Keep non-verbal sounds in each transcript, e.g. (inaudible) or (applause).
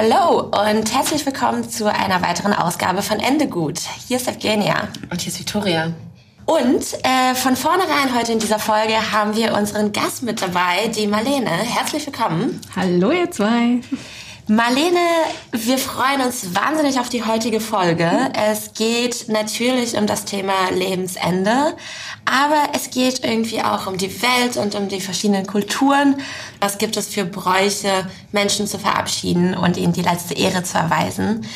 Hallo und herzlich willkommen zu einer weiteren Ausgabe von Ende gut. Hier ist Evgenia. Und hier ist Victoria. Und äh, von vornherein heute in dieser Folge haben wir unseren Gast mit dabei, die Marlene. Herzlich willkommen. Hallo ihr zwei. Marlene, wir freuen uns wahnsinnig auf die heutige Folge. Es geht natürlich um das Thema Lebensende, aber es geht irgendwie auch um die Welt und um die verschiedenen Kulturen. Was gibt es für Bräuche, Menschen zu verabschieden und ihnen die letzte Ehre zu erweisen?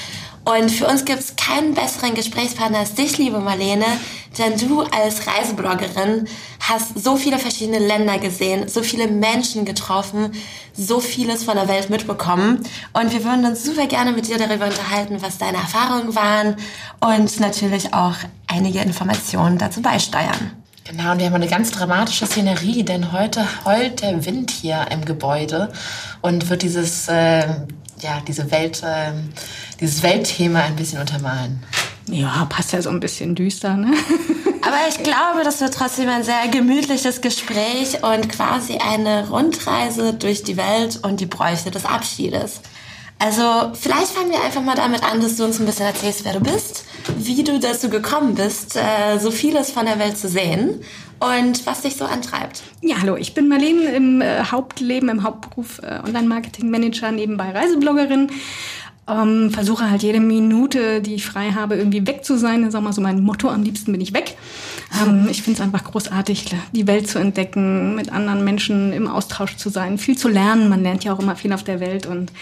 Und für uns gibt es keinen besseren Gesprächspartner als dich, liebe Marlene, denn du als Reisebloggerin hast so viele verschiedene Länder gesehen, so viele Menschen getroffen, so vieles von der Welt mitbekommen. Und wir würden uns super gerne mit dir darüber unterhalten, was deine Erfahrungen waren und natürlich auch einige Informationen dazu beisteuern. Genau, und wir haben eine ganz dramatische Szenerie, denn heute heult der Wind hier im Gebäude und wird dieses, äh, ja, diese Welt, äh, dieses Weltthema ein bisschen untermalen. Ja, passt ja so ein bisschen düster, ne? (laughs) Aber ich glaube, das wird trotzdem ein sehr gemütliches Gespräch und quasi eine Rundreise durch die Welt und die Bräuche des Abschiedes. Also vielleicht fangen wir einfach mal damit an, dass du uns ein bisschen erzählst, wer du bist, wie du dazu gekommen bist, äh, so vieles von der Welt zu sehen und was dich so antreibt. Ja, hallo, ich bin Marlene im äh, Hauptleben, im Hauptberuf äh, Online-Marketing-Manager, nebenbei Reisebloggerin ähm, versuche halt jede Minute, die ich frei habe, irgendwie weg zu sein. Das ist auch mal so mein Motto, am liebsten bin ich weg. Ähm, ich finde es einfach großartig, die Welt zu entdecken, mit anderen Menschen im Austausch zu sein, viel zu lernen. Man lernt ja auch immer viel auf der Welt und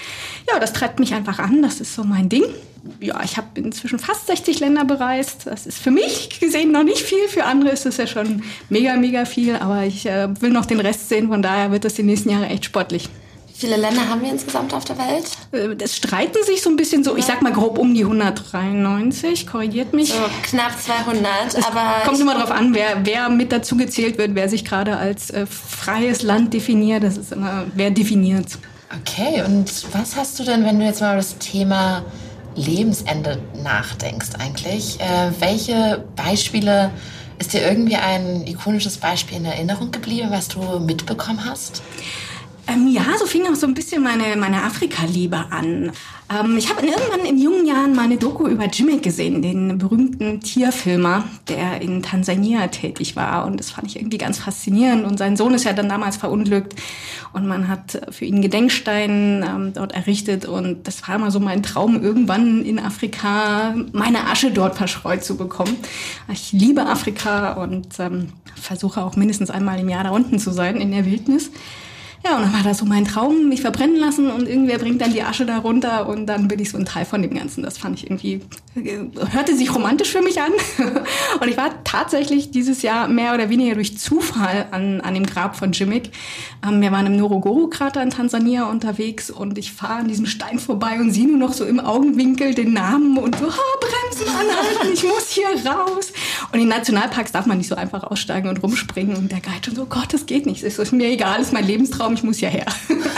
ja, das treibt mich einfach an. Das ist so mein Ding. Ja, ich habe inzwischen fast 60 Länder bereist. Das ist für mich gesehen noch nicht viel. Für andere ist es ja schon mega, mega viel. Aber ich äh, will noch den Rest sehen. Von daher wird das die nächsten Jahre echt sportlich viele Länder haben wir insgesamt auf der Welt? Es äh, streiten sich so ein bisschen so, ich sag mal grob um die 193, korrigiert mich. So knapp 200, es aber... kommt immer darauf an, wer, wer mit dazu gezählt wird, wer sich gerade als äh, freies Land definiert, das ist immer, wer definiert. Okay, und was hast du denn, wenn du jetzt mal über das Thema Lebensende nachdenkst eigentlich? Äh, welche Beispiele... Ist dir irgendwie ein ikonisches Beispiel in Erinnerung geblieben, was du mitbekommen hast? Ähm, ja, so fing auch so ein bisschen meine, meine Afrika-Liebe an. Ähm, ich habe irgendwann in jungen Jahren mal eine Doku über Jimmy gesehen, den berühmten Tierfilmer, der in Tansania tätig war. Und das fand ich irgendwie ganz faszinierend. Und sein Sohn ist ja dann damals verunglückt. Und man hat für ihn Gedenkstein ähm, dort errichtet. Und das war immer so mein Traum, irgendwann in Afrika meine Asche dort verschreut zu bekommen. Ich liebe Afrika und ähm, versuche auch mindestens einmal im Jahr da unten zu sein, in der Wildnis. Ja, und dann war das so mein Traum, mich verbrennen lassen und irgendwer bringt dann die Asche da runter und dann bin ich so ein Teil von dem Ganzen. Das fand ich irgendwie, äh, hörte sich romantisch für mich an. (laughs) Und ich war tatsächlich dieses Jahr mehr oder weniger durch Zufall an, an dem Grab von Jimmick. Ähm, wir waren im Ngorongoro-Krater in Tansania unterwegs und ich fahre an diesem Stein vorbei und sehe nur noch so im Augenwinkel den Namen und so, oh, brenn müssen anhalten, ich muss hier raus. Und in Nationalparks darf man nicht so einfach aussteigen und rumspringen. Und der Guide schon so, Gott, das geht nicht. Es ist mir egal, ist mein Lebenstraum, ich muss hierher.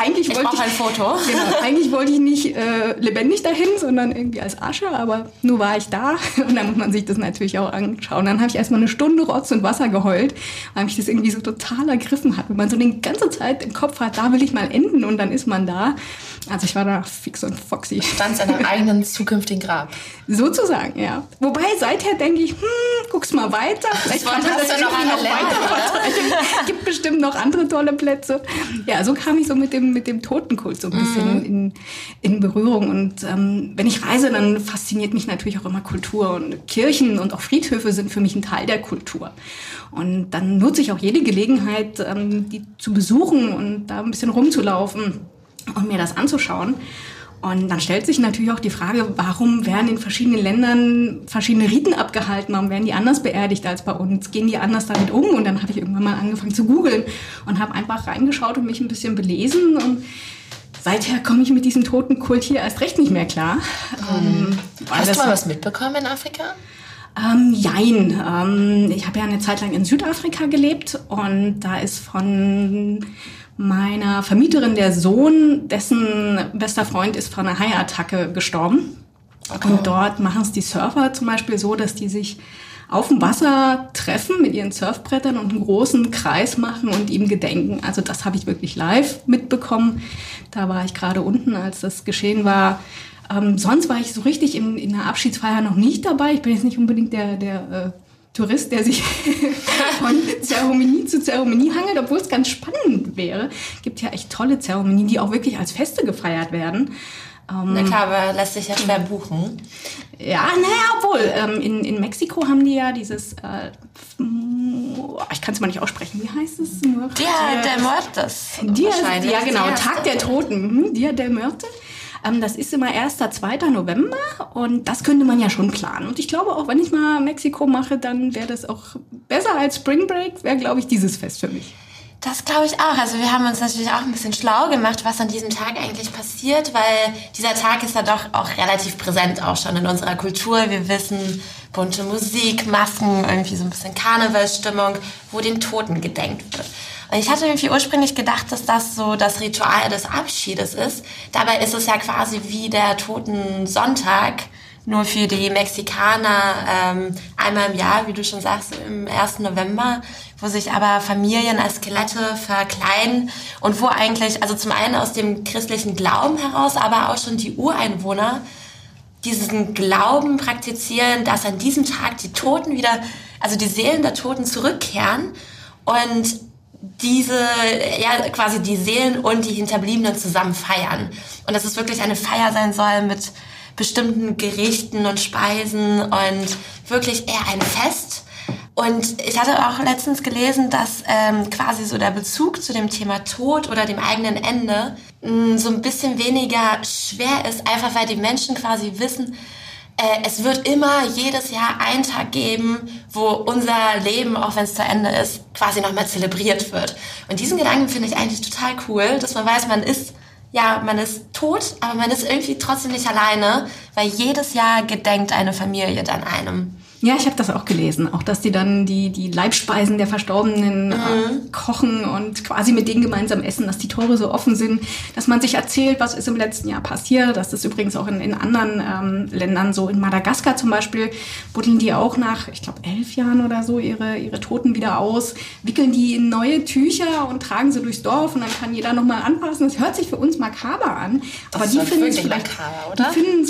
eigentlich ich wollte ich ein Foto. (laughs) Genau, eigentlich wollte ich nicht äh, lebendig dahin, sondern irgendwie als Asche, aber nur war ich da. Und dann muss man sich das natürlich auch anschauen. Dann habe ich erstmal eine Stunde Rotz und Wasser geheult, weil mich das irgendwie so total ergriffen hat. Wenn man so die ganze Zeit im Kopf hat, da will ich mal enden und dann ist man da. Also ich war da fix und foxy. Stand in einem eigenen zukünftigen Grab. Sozusagen, ja. Wobei seither denke ich, hm, guck's mal weiter. Vielleicht kann das ja noch, noch weiter Gibt bestimmt noch andere tolle Plätze. Ja, so kam ich so mit dem, mit dem Totenkult so ein bisschen mhm. in, in Berührung. Und ähm, wenn ich reise, dann fasziniert mich natürlich auch immer Kultur. Und Kirchen und auch Friedhöfe sind für mich ein Teil der Kultur. Und dann nutze ich auch jede Gelegenheit, ähm, die zu besuchen und da ein bisschen rumzulaufen und mir das anzuschauen. Und dann stellt sich natürlich auch die Frage, warum werden in verschiedenen Ländern verschiedene Riten abgehalten? Warum werden die anders beerdigt als bei uns? Gehen die anders damit um? Und dann habe ich irgendwann mal angefangen zu googeln und habe einfach reingeschaut und mich ein bisschen belesen. Und seither komme ich mit diesem Totenkult hier erst recht nicht mehr klar. Mhm. Hast du mal was mitbekommen in Afrika? Ähm, jein. Ähm, ich habe ja eine Zeit lang in Südafrika gelebt und da ist von meiner Vermieterin der Sohn, dessen bester Freund ist von einer Haiattacke gestorben. Okay. Und dort machen es die Surfer zum Beispiel so, dass die sich auf dem Wasser treffen mit ihren Surfbrettern und einen großen Kreis machen und ihm gedenken. Also das habe ich wirklich live mitbekommen. Da war ich gerade unten, als das geschehen war. Ähm, sonst war ich so richtig in, in der Abschiedsfeier noch nicht dabei. Ich bin jetzt nicht unbedingt der, der äh, Tourist, der sich (laughs) von Zeremonie zu Zeremonie hangelt, obwohl es ganz spannend wäre. Gibt ja echt tolle Zeremonien, die auch wirklich als Feste gefeiert werden. Ähm, Na klar, aber lässt sich ja schwer buchen. Ja, naja, obwohl. Ähm, in, in Mexiko haben die ja dieses, äh, ich kann es mal nicht aussprechen, wie heißt es? Dia de Muertos. Dia, ja, genau, Tag der Toten. Hm, Dia de Muertos. Ähm, das ist immer 1. 2. November und das könnte man ja schon planen. Und ich glaube auch, wenn ich mal Mexiko mache, dann wäre das auch besser als Spring Break, wäre, glaube ich, dieses Fest für mich. Das glaube ich auch. Also wir haben uns natürlich auch ein bisschen schlau gemacht, was an diesem Tag eigentlich passiert, weil dieser Tag ist ja doch auch relativ präsent auch schon in unserer Kultur. Wir wissen, bunte Musik, Masken, irgendwie so ein bisschen Karnevalsstimmung, wo den Toten gedenkt wird. Ich hatte irgendwie ursprünglich gedacht, dass das so das Ritual des Abschiedes ist. Dabei ist es ja quasi wie der Toten Sonntag, nur für die Mexikaner ähm, einmal im Jahr, wie du schon sagst, im 1. November, wo sich aber Familien als Skelette verkleiden und wo eigentlich, also zum einen aus dem christlichen Glauben heraus, aber auch schon die Ureinwohner diesen Glauben praktizieren, dass an diesem Tag die Toten wieder, also die Seelen der Toten zurückkehren und diese, ja, quasi die Seelen und die Hinterbliebenen zusammen feiern. Und dass es wirklich eine Feier sein soll mit bestimmten Gerichten und Speisen und wirklich eher ein Fest. Und ich hatte auch letztens gelesen, dass ähm, quasi so der Bezug zu dem Thema Tod oder dem eigenen Ende mh, mm, so ein bisschen weniger schwer ist, einfach weil die Menschen quasi wissen, äh, es wird immer jedes Jahr einen Tag geben, wo unser Leben, auch wenn es zu Ende ist, quasi nochmal zelebriert wird. Und diesen Gedanken finde ich eigentlich total cool, dass man weiß, man ist ja, man ist tot, aber man ist irgendwie trotzdem nicht alleine, weil jedes Jahr gedenkt eine Familie dann einem. Ja, ich habe das auch gelesen. Auch, dass die dann die, die Leibspeisen der Verstorbenen äh, mhm. äh, kochen und quasi mit denen gemeinsam essen, dass die Tore so offen sind, dass man sich erzählt, was ist im letzten Jahr passiert. Das ist übrigens auch in, in anderen ähm, Ländern so. In Madagaskar zum Beispiel buddeln die auch nach, ich glaube, elf Jahren oder so ihre, ihre Toten wieder aus, wickeln die in neue Tücher und tragen sie durchs Dorf und dann kann jeder nochmal anpassen. Das hört sich für uns makaber an. Das aber die finden es vielleicht,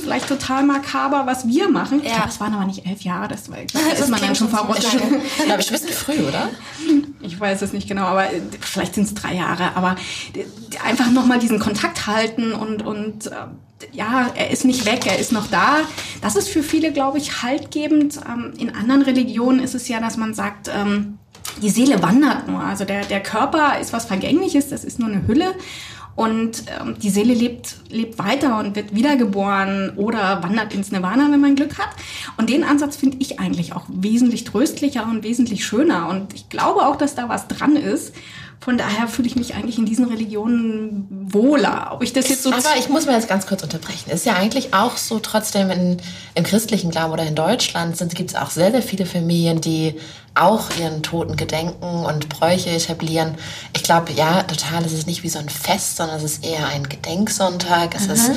vielleicht total makaber, was wir machen. Ja. Ich glaube, es waren aber nicht elf Jahre. Das ist, weil das ist man dann schon verrutscht. (laughs) Glaube ich, ein bisschen früh, oder? Ich weiß es nicht genau, aber äh, vielleicht sind es drei Jahre. Aber äh, einfach nochmal diesen Kontakt halten und, und äh, ja, er ist nicht weg, er ist noch da. Das ist für viele, glaube ich, haltgebend. Ähm, in anderen Religionen ist es ja, dass man sagt, ähm, die Seele wandert nur. Also der, der Körper ist was Vergängliches, das ist nur eine Hülle. Und ähm, die Seele lebt, lebt weiter und wird wiedergeboren oder wandert ins Nirvana, wenn man Glück hat. Und den Ansatz finde ich eigentlich auch wesentlich tröstlicher und wesentlich schöner. Und ich glaube auch, dass da was dran ist. Von daher fühle ich mich eigentlich in diesen Religionen wohler. Ob ich das jetzt so. Aber ich muss mal jetzt ganz kurz unterbrechen. Ist ja eigentlich auch so, trotzdem in, im christlichen Glauben oder in Deutschland gibt es auch sehr, sehr viele Familien, die auch ihren Toten gedenken und Bräuche etablieren. Ich glaube, ja, total, es ist nicht wie so ein Fest, sondern es ist eher ein Gedenksonntag. Es mhm. ist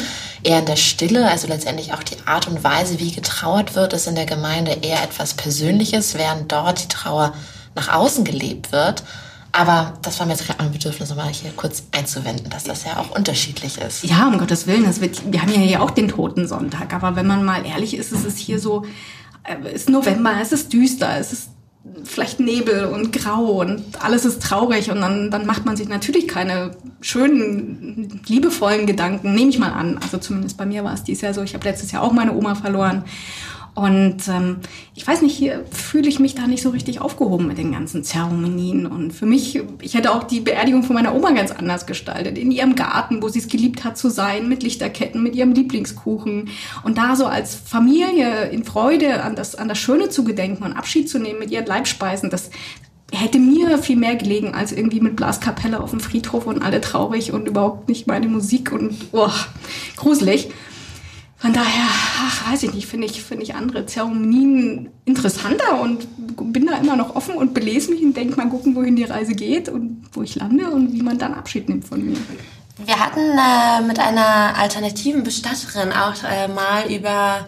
eher in der Stille, also letztendlich auch die Art und Weise, wie getrauert wird, ist in der Gemeinde eher etwas Persönliches, während dort die Trauer nach außen gelebt wird. Aber das war mir jetzt gerade ein Bedürfnis, nochmal hier kurz einzuwenden, dass das ja auch unterschiedlich ist. Ja, um Gottes Willen. Das wird, wir haben ja hier auch den Totensonntag. Aber wenn man mal ehrlich ist, ist es hier so, äh, es ist November, es ist düster, es ist vielleicht Nebel und Grau und alles ist traurig und dann, dann macht man sich natürlich keine schönen, liebevollen Gedanken, nehme ich mal an. Also zumindest bei mir war es dieses Jahr so. Ich habe letztes Jahr auch meine Oma verloren und ähm, ich weiß nicht, hier fühle ich mich da nicht so richtig aufgehoben mit den ganzen Zeremonien. Und für mich, ich hätte auch die Beerdigung von meiner Oma ganz anders gestaltet. In ihrem Garten, wo sie es geliebt hat zu sein, mit Lichterketten, mit ihrem Lieblingskuchen. Und da so als Familie in Freude an das, an das Schöne zu gedenken und Abschied zu nehmen mit ihren Leibspeisen, das, hätte mir viel mehr gelegen als irgendwie mit Blaskapelle auf dem Friedhof und alle traurig und überhaupt nicht meine Musik und oh, gruselig. Von daher, ach, weiß ich nicht, finde ich, finde ich andere Zeremonien interessanter und bin da immer noch offen und belese mich und denke mal gucken, wohin die Reise geht und wo ich lande und wie man dann Abschied nimmt von mir. Wir hatten äh, mit einer alternativen Bestatterin auch äh, mal über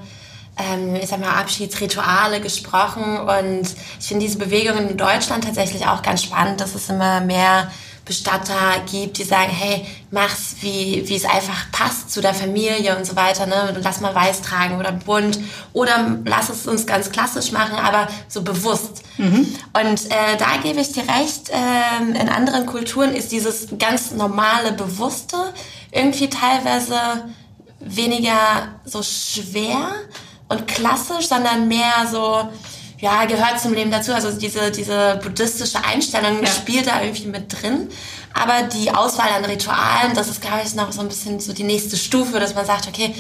ähm, ich sag mal, Abschiedsrituale gesprochen und ich finde diese Bewegung in Deutschland tatsächlich auch ganz spannend, dass es immer mehr Bestatter gibt, die sagen, hey, mach's, wie, wie es einfach passt zu der Familie und so weiter, ne? Lass mal weiß tragen oder bunt oder lass es uns ganz klassisch machen, aber so bewusst. Mhm. Und äh, da gebe ich dir recht, äh, in anderen Kulturen ist dieses ganz normale Bewusste irgendwie teilweise weniger so schwer und klassisch, sondern mehr so, ja, gehört zum Leben dazu. Also diese, diese buddhistische Einstellung ja. spielt da irgendwie mit drin. Aber die Auswahl an Ritualen, das ist, glaube ich, noch so ein bisschen so die nächste Stufe, dass man sagt, okay,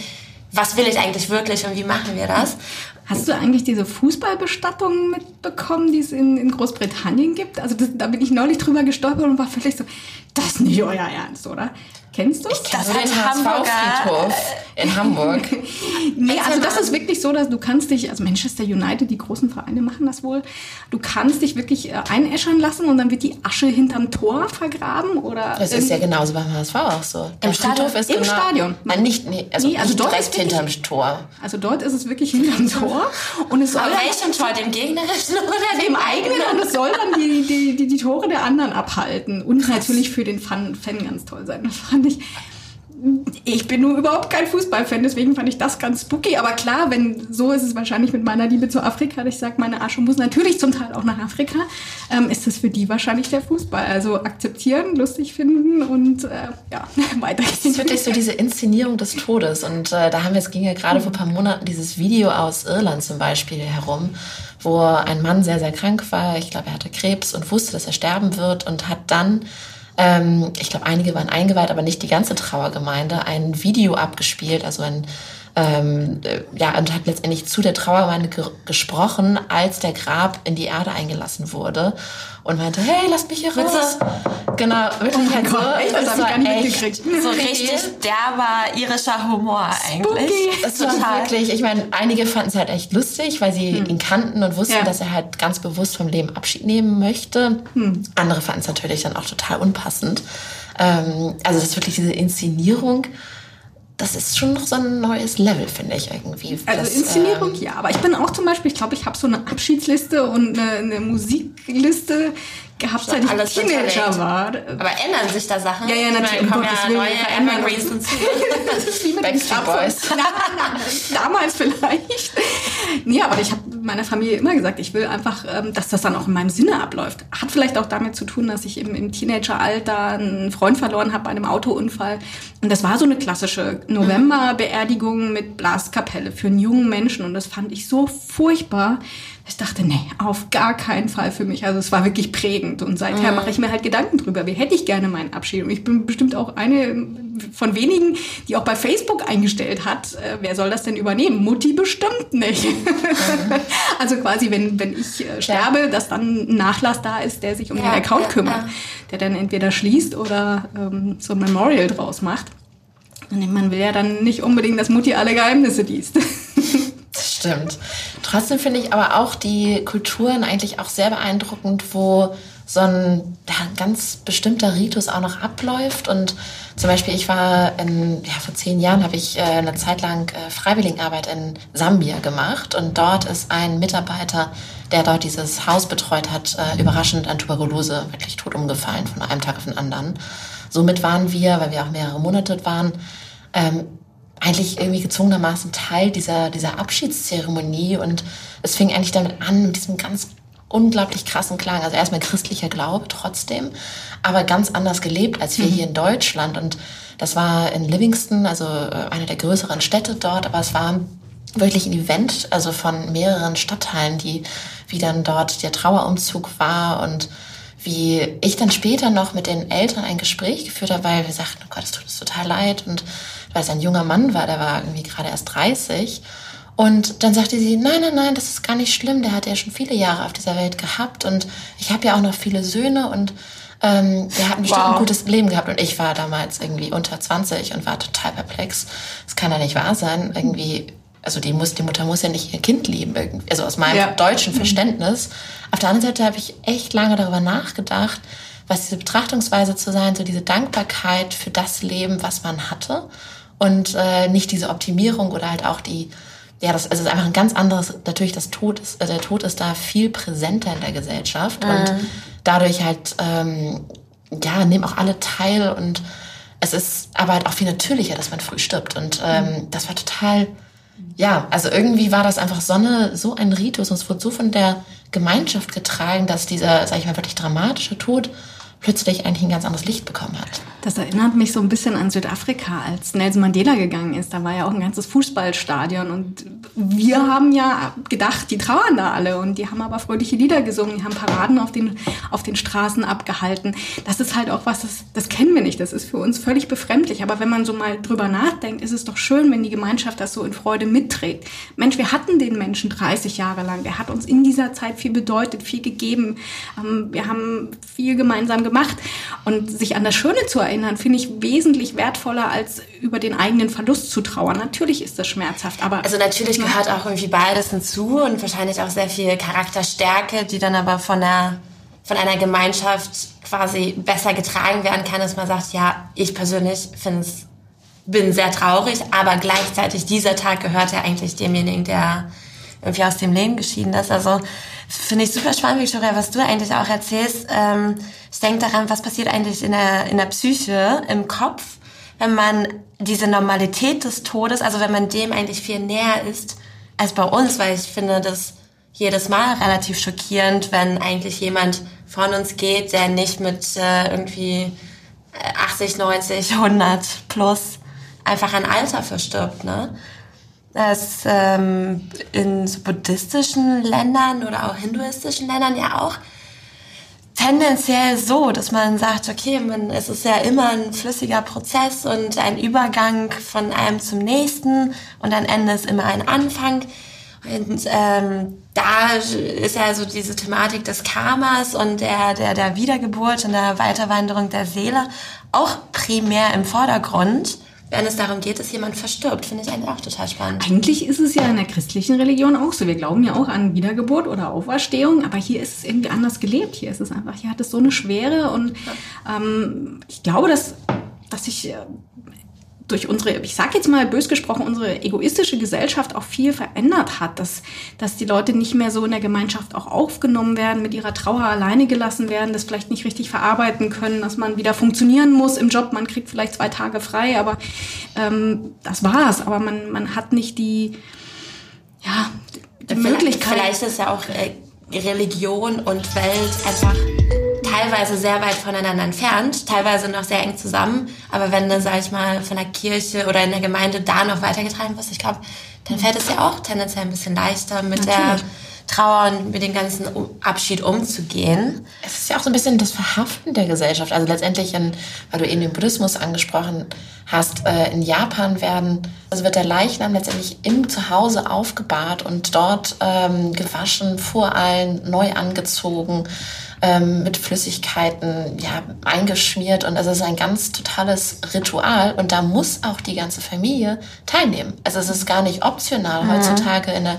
was will ich eigentlich wirklich und wie machen wir das? Hast du eigentlich diese Fußballbestattungen mitbekommen, die es in, in Großbritannien gibt? Also das, da bin ich neulich drüber gestolpert und war völlig so, das ist nicht euer Ernst, oder? Kennst du? Ich kenne den HSV-Friedhof in Hamburg. (laughs) nee, also das ist wirklich so, dass du kannst dich, also Manchester United, die großen Vereine machen das wohl, du kannst dich wirklich äh, einäschern lassen und dann wird die Asche hinterm Tor vergraben oder... Das ist ja genauso beim HSV auch so. Der Im Friedhof ist Im genau, Stadion. Nein, nicht, nee, also, nee, also nicht direkt hinterm Tor. Also dort ist es wirklich hinterm Tor. Und es soll Aber welchem Tor? Dem gegnerischen (laughs) oder dem eigenen? Und es soll dann die, die, die, die Tore der anderen abhalten. Und natürlich für den Fan, Fan ganz toll sein. Fand ich ich bin nur überhaupt kein Fußballfan, deswegen fand ich das ganz spooky. Aber klar, wenn so ist es wahrscheinlich mit meiner Liebe zu Afrika, ich sage, meine Asche muss natürlich zum Teil auch nach Afrika, ähm, ist das für die wahrscheinlich der Fußball. Also akzeptieren, lustig finden und äh, ja, (laughs) weitergehen. Das ist wirklich so diese Inszenierung des Todes. Und äh, da haben wir, es ging ja gerade vor ein paar Monaten dieses Video aus Irland zum Beispiel herum, wo ein Mann sehr, sehr krank war. Ich glaube, er hatte Krebs und wusste, dass er sterben wird und hat dann ähm, ich glaube, einige waren eingeweiht, aber nicht die ganze Trauergemeinde, ein Video abgespielt, also ein ähm, äh, ja, und hat letztendlich zu der Trauergemeinde ge gesprochen, als der Grab in die Erde eingelassen wurde und meinte, hey, lasst mich hier raus. Genau, wirklich oh halt Gott, so. Echt? Das, das habe ich gar nicht mitgekriegt. So richtig derber irischer Humor eigentlich. Spooky. (laughs) Das war wirklich, ich meine, einige fanden es halt echt lustig, weil sie hm. ihn kannten und wussten, ja. dass er halt ganz bewusst vom Leben Abschied nehmen möchte. Hm. Andere fanden es natürlich dann auch total unpassend. Ähm, also das ist wirklich diese Inszenierung das ist schon noch so ein neues Level, finde ich irgendwie. Also das, Inszenierung, ähm, ja. Aber ich bin auch zum Beispiel, ich glaube, ich habe so eine Abschiedsliste und eine, eine Musikliste gehabt, seit ich alles Teenager war. Aber ändern sich da Sachen? Ja, ja, natürlich. Kommen ja neue Evergreens hinzu. (laughs) das ist wie mit Backstreet Boys. (laughs) Damals vielleicht. Nee, aber ich habe meiner Familie immer gesagt, ich will einfach, ähm, dass das dann auch in meinem Sinne abläuft. Hat vielleicht auch damit zu tun, dass ich im, im Teenageralter einen Freund verloren habe bei einem Autounfall. Und das war so eine klassische November-Beerdigung mit Blaskapelle für einen jungen Menschen. Und das fand ich so furchtbar ich dachte, nee, auf gar keinen Fall für mich. Also es war wirklich prägend. Und seither mhm. mache ich mir halt Gedanken drüber, wie hätte ich gerne meinen Abschied. Und ich bin bestimmt auch eine von wenigen, die auch bei Facebook eingestellt hat, äh, wer soll das denn übernehmen? Mutti bestimmt nicht. Mhm. (laughs) also quasi, wenn, wenn ich äh, sterbe, ja. dass dann ein Nachlass da ist, der sich um ja, den Account ja, kümmert, der dann entweder schließt oder ähm, so ein Memorial draus macht. Und man will ja dann nicht unbedingt, dass Mutti alle Geheimnisse liest. (laughs) stimmt. Trotzdem finde ich aber auch die Kulturen eigentlich auch sehr beeindruckend, wo so ein ja, ganz bestimmter Ritus auch noch abläuft. Und zum Beispiel, ich war in, ja, vor zehn Jahren habe ich äh, eine Zeit lang äh, Freiwilligenarbeit in Sambia gemacht. Und dort ist ein Mitarbeiter, der dort dieses Haus betreut hat, äh, überraschend an Tuberkulose wirklich tot umgefallen von einem Tag auf den anderen. Somit waren wir, weil wir auch mehrere Monate waren, ähm, eigentlich irgendwie gezwungenermaßen Teil dieser, dieser Abschiedszeremonie und es fing eigentlich damit an, mit diesem ganz unglaublich krassen Klang. Also erstmal christlicher Glaube trotzdem, aber ganz anders gelebt als wir mhm. hier in Deutschland. Und das war in Livingston, also äh, eine der größeren Städte dort, aber es war wirklich ein Event, also von mehreren Stadtteilen, die, wie dann dort der Trauerumzug war und wie ich dann später noch mit den Eltern ein Gespräch geführt habe, weil wir sagten, oh Gott, es tut uns total leid und weil es ein junger Mann war, der war irgendwie gerade erst 30. Und dann sagte sie, nein, nein, nein, das ist gar nicht schlimm, der hat ja schon viele Jahre auf dieser Welt gehabt und ich habe ja auch noch viele Söhne und ähm, der hat bestimmt wow. ein gutes Leben gehabt und ich war damals irgendwie unter 20 und war total perplex. Das kann ja nicht wahr sein. Irgendwie, also die, muss, die Mutter muss ja nicht ihr Kind lieben, irgendwie, also aus meinem ja. deutschen mhm. Verständnis. Auf der anderen Seite habe ich echt lange darüber nachgedacht, was diese Betrachtungsweise zu sein, so diese Dankbarkeit für das Leben, was man hatte und äh, nicht diese Optimierung oder halt auch die, ja, das, also es ist einfach ein ganz anderes, natürlich das Tod ist, also der Tod ist da viel präsenter in der Gesellschaft mhm. und dadurch halt, ähm, ja, nehmen auch alle teil und es ist aber halt auch viel natürlicher, dass man früh stirbt und ähm, mhm. das war total, ja, also irgendwie war das einfach so, eine, so ein Ritus und es wurde so von der Gemeinschaft getragen, dass dieser, sag ich mal, wirklich dramatische Tod plötzlich eigentlich ein ganz anderes Licht bekommen hat. Das erinnert mich so ein bisschen an Südafrika, als Nelson Mandela gegangen ist. Da war ja auch ein ganzes Fußballstadion und wir haben ja gedacht, die trauern da alle und die haben aber fröhliche Lieder gesungen, die haben Paraden auf den, auf den Straßen abgehalten. Das ist halt auch was, das, das kennen wir nicht, das ist für uns völlig befremdlich. Aber wenn man so mal drüber nachdenkt, ist es doch schön, wenn die Gemeinschaft das so in Freude mitträgt. Mensch, wir hatten den Menschen 30 Jahre lang, der hat uns in dieser Zeit viel bedeutet, viel gegeben. Ähm, wir haben viel gemeinsam gemacht und sich an das Schöne zu erinnern, finde ich wesentlich wertvoller als über den eigenen Verlust zu trauern. Natürlich ist das schmerzhaft, aber also natürlich gehört auch irgendwie beides hinzu und wahrscheinlich auch sehr viel Charakterstärke, die dann aber von der von einer Gemeinschaft quasi besser getragen werden kann, dass man sagt, ja, ich persönlich finde es bin sehr traurig, aber gleichzeitig dieser Tag gehört ja eigentlich demjenigen, der irgendwie aus dem Leben geschieden ist. Also finde ich super spannend, Victoria, was du eigentlich auch erzählst. Ähm, ich denke daran, was passiert eigentlich in der, in der Psyche, im Kopf, wenn man diese Normalität des Todes, also wenn man dem eigentlich viel näher ist als bei uns, weil ich finde das jedes Mal relativ schockierend, wenn eigentlich jemand von uns geht, der nicht mit äh, irgendwie 80, 90, 100 plus einfach an Alter verstirbt. Ne? Das ähm, in so buddhistischen Ländern oder auch hinduistischen Ländern ja auch tendenziell so, dass man sagt, okay, man, es ist ja immer ein flüssiger Prozess und ein Übergang von einem zum nächsten und am Ende ist immer ein Anfang. Und ähm, da ist ja so diese Thematik des Karmas und der, der, der Wiedergeburt und der Weiterwanderung der Seele auch primär im Vordergrund wenn es darum geht, dass jemand verstirbt. Finde ich eigentlich auch total spannend. Eigentlich ist es ja in der christlichen Religion auch so. Wir glauben ja auch an Wiedergeburt oder Auferstehung, aber hier ist es irgendwie anders gelebt. Hier ist es einfach, hier hat es so eine Schwere und ähm, ich glaube, dass, dass ich äh, durch unsere, ich sage jetzt mal bös gesprochen, unsere egoistische Gesellschaft auch viel verändert hat, dass, dass die Leute nicht mehr so in der Gemeinschaft auch aufgenommen werden, mit ihrer Trauer alleine gelassen werden, das vielleicht nicht richtig verarbeiten können, dass man wieder funktionieren muss im Job, man kriegt vielleicht zwei Tage frei, aber ähm, das war's. Aber man, man hat nicht die, ja, die Möglichkeit. Vielleicht ist ja auch äh, Religion und Welt einfach teilweise sehr weit voneinander entfernt, teilweise noch sehr eng zusammen. Aber wenn du, sag ich mal, von der Kirche oder in der Gemeinde da noch weitergetragen wirst, ich glaube, dann fällt es ja auch tendenziell ein bisschen leichter mit Natürlich. der Trauer und mit dem ganzen Abschied umzugehen. Es ist ja auch so ein bisschen das Verhaften der Gesellschaft. Also letztendlich, in, weil du eben den Buddhismus angesprochen hast, äh, in Japan werden, also wird der Leichnam letztendlich im Zuhause aufgebahrt und dort ähm, gewaschen, vor allen, neu angezogen ähm, mit Flüssigkeiten ja, eingeschmiert. Und also es ist ein ganz totales Ritual. Und da muss auch die ganze Familie teilnehmen. Also es ist gar nicht optional mhm. heutzutage in der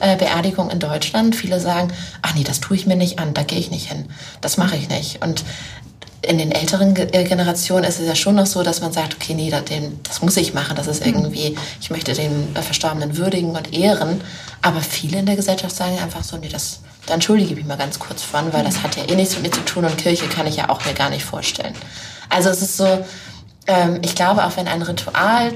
äh, Beerdigung in Deutschland. Viele sagen, ach nee, das tue ich mir nicht an, da gehe ich nicht hin. Das mache ich nicht. Und in den älteren äh, Generationen ist es ja schon noch so, dass man sagt, okay, nee, das muss ich machen. Das ist mhm. irgendwie, ich möchte den äh, Verstorbenen würdigen und ehren. Aber viele in der Gesellschaft sagen einfach so, nee, das, da entschuldige ich mich mal ganz kurz von, weil das hat ja eh nichts mit mir zu tun und Kirche kann ich ja auch mir gar nicht vorstellen. Also es ist so, ähm, ich glaube, auch wenn ein Ritual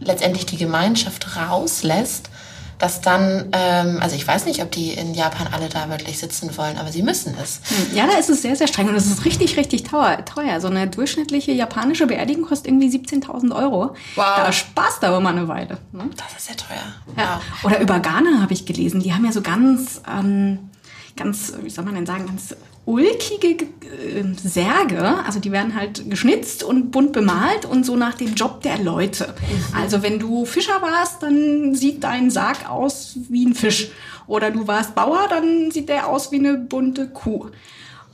letztendlich die Gemeinschaft rauslässt, dass dann, ähm, also ich weiß nicht, ob die in Japan alle da wirklich sitzen wollen, aber sie müssen es. Hm, ja, da ist es sehr, sehr streng und es ist richtig, richtig teuer. teuer. So eine durchschnittliche japanische Beerdigung kostet irgendwie 17.000 Euro. Wow. Da spaßt aber mal eine Weile. Ne? Das ist sehr teuer. Ja. Oder über Ghana habe ich gelesen. Die haben ja so ganz... Ähm, ganz, wie soll man denn sagen, ganz ulkige äh, Särge. Also die werden halt geschnitzt und bunt bemalt und so nach dem Job der Leute. Mhm. Also wenn du Fischer warst, dann sieht dein Sarg aus wie ein Fisch. Oder du warst Bauer, dann sieht der aus wie eine bunte Kuh.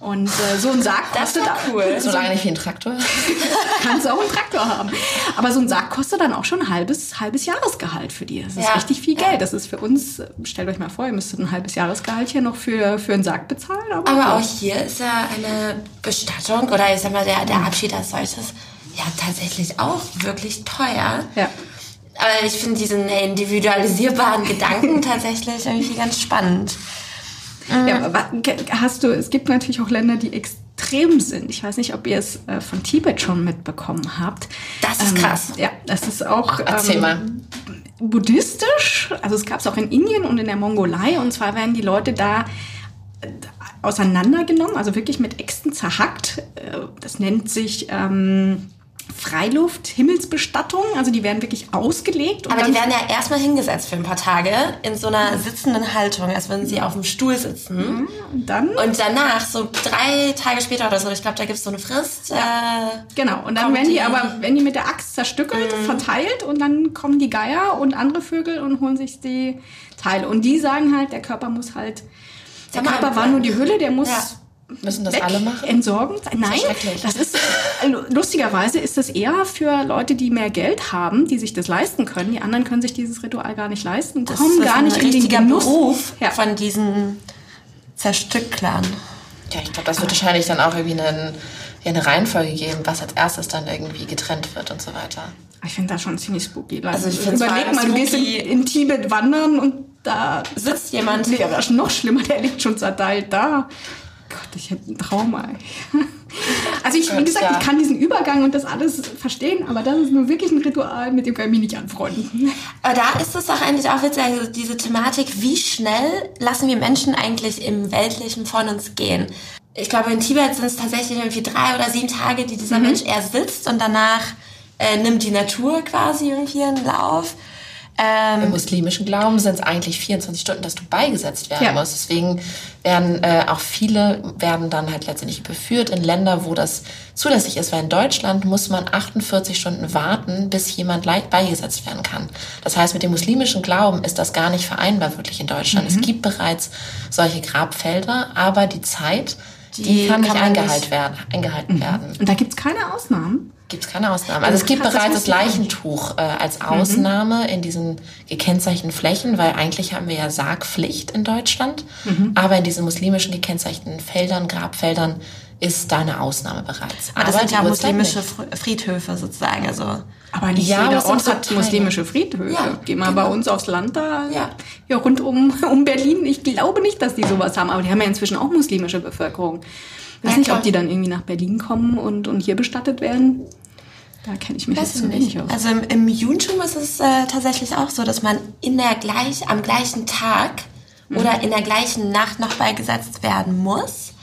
Und äh, so ein Sarg kostet das cool. So (laughs) Solange nicht wie ein Traktor. (laughs) kannst auch einen Traktor haben. Aber so ein Sarg kostet dann auch schon ein halbes, halbes Jahresgehalt für die. Das ist ja. richtig viel Geld. Das ist für uns, stellt euch mal vor, ihr müsstet ein halbes Jahresgehalt hier noch für, für einen Sarg bezahlen. Aber, aber auch hier ist ja eine Bestattung oder ich sag mal, der, der Abschied als solches ja tatsächlich auch wirklich teuer. Ja. Aber ich finde diesen individualisierbaren Gedanken (laughs) tatsächlich irgendwie ganz spannend. Mhm. Ja, hast du, es gibt natürlich auch Länder, die extrem sind. Ich weiß nicht, ob ihr es äh, von Tibet schon mitbekommen habt. Das ist ähm, krass. Ja, das ist auch ähm, buddhistisch. Also es gab es auch in Indien und in der Mongolei. Und zwar werden die Leute da äh, auseinandergenommen, also wirklich mit Äxten zerhackt. Äh, das nennt sich ähm, Freiluft, Himmelsbestattung, also die werden wirklich ausgelegt. Aber die werden ja erstmal hingesetzt für ein paar Tage in so einer sitzenden Haltung, als würden sie auf dem Stuhl sitzen. Mhm. Und dann? Und danach, so drei Tage später oder so, ich glaube, da gibt es so eine Frist. Ja. Äh, genau, und dann werden die, die, aber, werden die mit der Axt zerstückelt, mhm. verteilt und dann kommen die Geier und andere Vögel und holen sich die Teile. Und die sagen halt, der Körper muss halt, der Körper war nur die Hülle, der muss... Ja Müssen das weg, alle machen? Entsorgen? Nein, das ist lustigerweise ist das eher für Leute, die mehr Geld haben, die sich das leisten können. Die anderen können sich dieses Ritual gar nicht leisten, das kommen gar nicht in den Genuss Beruf ja. von diesen Zerstücklern. Ja, ich glaube, das wird wahrscheinlich dann auch irgendwie eine, eine Reihenfolge geben, was als erstes dann irgendwie getrennt wird und so weiter. Ich finde das schon ziemlich spooky. Also ich überleg mal, du gehst in, in Tibet wandern und da sitzt jemand. Nee, aber noch schlimmer, der liegt schon zerteilt da. Gott, ich hätte ein Trauma. (laughs) Also ich, wie gesagt, ich kann diesen Übergang und das alles verstehen, aber das ist nur wirklich ein Ritual, mit dem kann ich mich nicht anfreunden. Aber da ist es doch eigentlich auch witzig, also diese Thematik, wie schnell lassen wir Menschen eigentlich im Weltlichen von uns gehen? Ich glaube, in Tibet sind es tatsächlich irgendwie drei oder sieben Tage, die dieser mhm. Mensch erst sitzt und danach äh, nimmt die Natur quasi irgendwie einen Lauf. Ähm, Im muslimischen Glauben sind es eigentlich 24 Stunden, dass du beigesetzt werden ja. musst. Deswegen werden äh, auch viele werden dann halt letztendlich überführt in Länder, wo das zulässig ist. Weil in Deutschland muss man 48 Stunden warten, bis jemand beigesetzt werden kann. Das heißt, mit dem muslimischen Glauben ist das gar nicht vereinbar wirklich in Deutschland. Mhm. Es gibt bereits solche Grabfelder, aber die Zeit, die, die kann eingehalten werden. Eingehalten mhm. werden. Und da gibt es keine Ausnahmen? Gibt es keine Ausnahme. Also es gibt bereits das Leichentuch äh, als mhm. Ausnahme mhm. in diesen gekennzeichneten Flächen, weil eigentlich haben wir ja Sargpflicht in Deutschland. Mhm. Aber in diesen muslimischen gekennzeichneten Feldern, Grabfeldern, ist da eine Ausnahme bereits. Aber das sind ja muslimische Friedhöfe sozusagen. Also aber nicht ja, jeder Ort hat muslimische Friedhöfe. Ja, Geh mal genau. bei uns aufs Land da, ja. ja, rund um, um Berlin. Ich glaube nicht, dass die sowas haben, aber die haben ja inzwischen auch muslimische Bevölkerung. Ich weiß ja, nicht, klar. ob die dann irgendwie nach Berlin kommen und, und hier bestattet werden. Da kenne ich mich jetzt zu wenig aus. Also im, im Judentum ist es äh, tatsächlich auch so, dass man in der gleich, am gleichen Tag mhm. oder in der gleichen Nacht noch beigesetzt werden muss.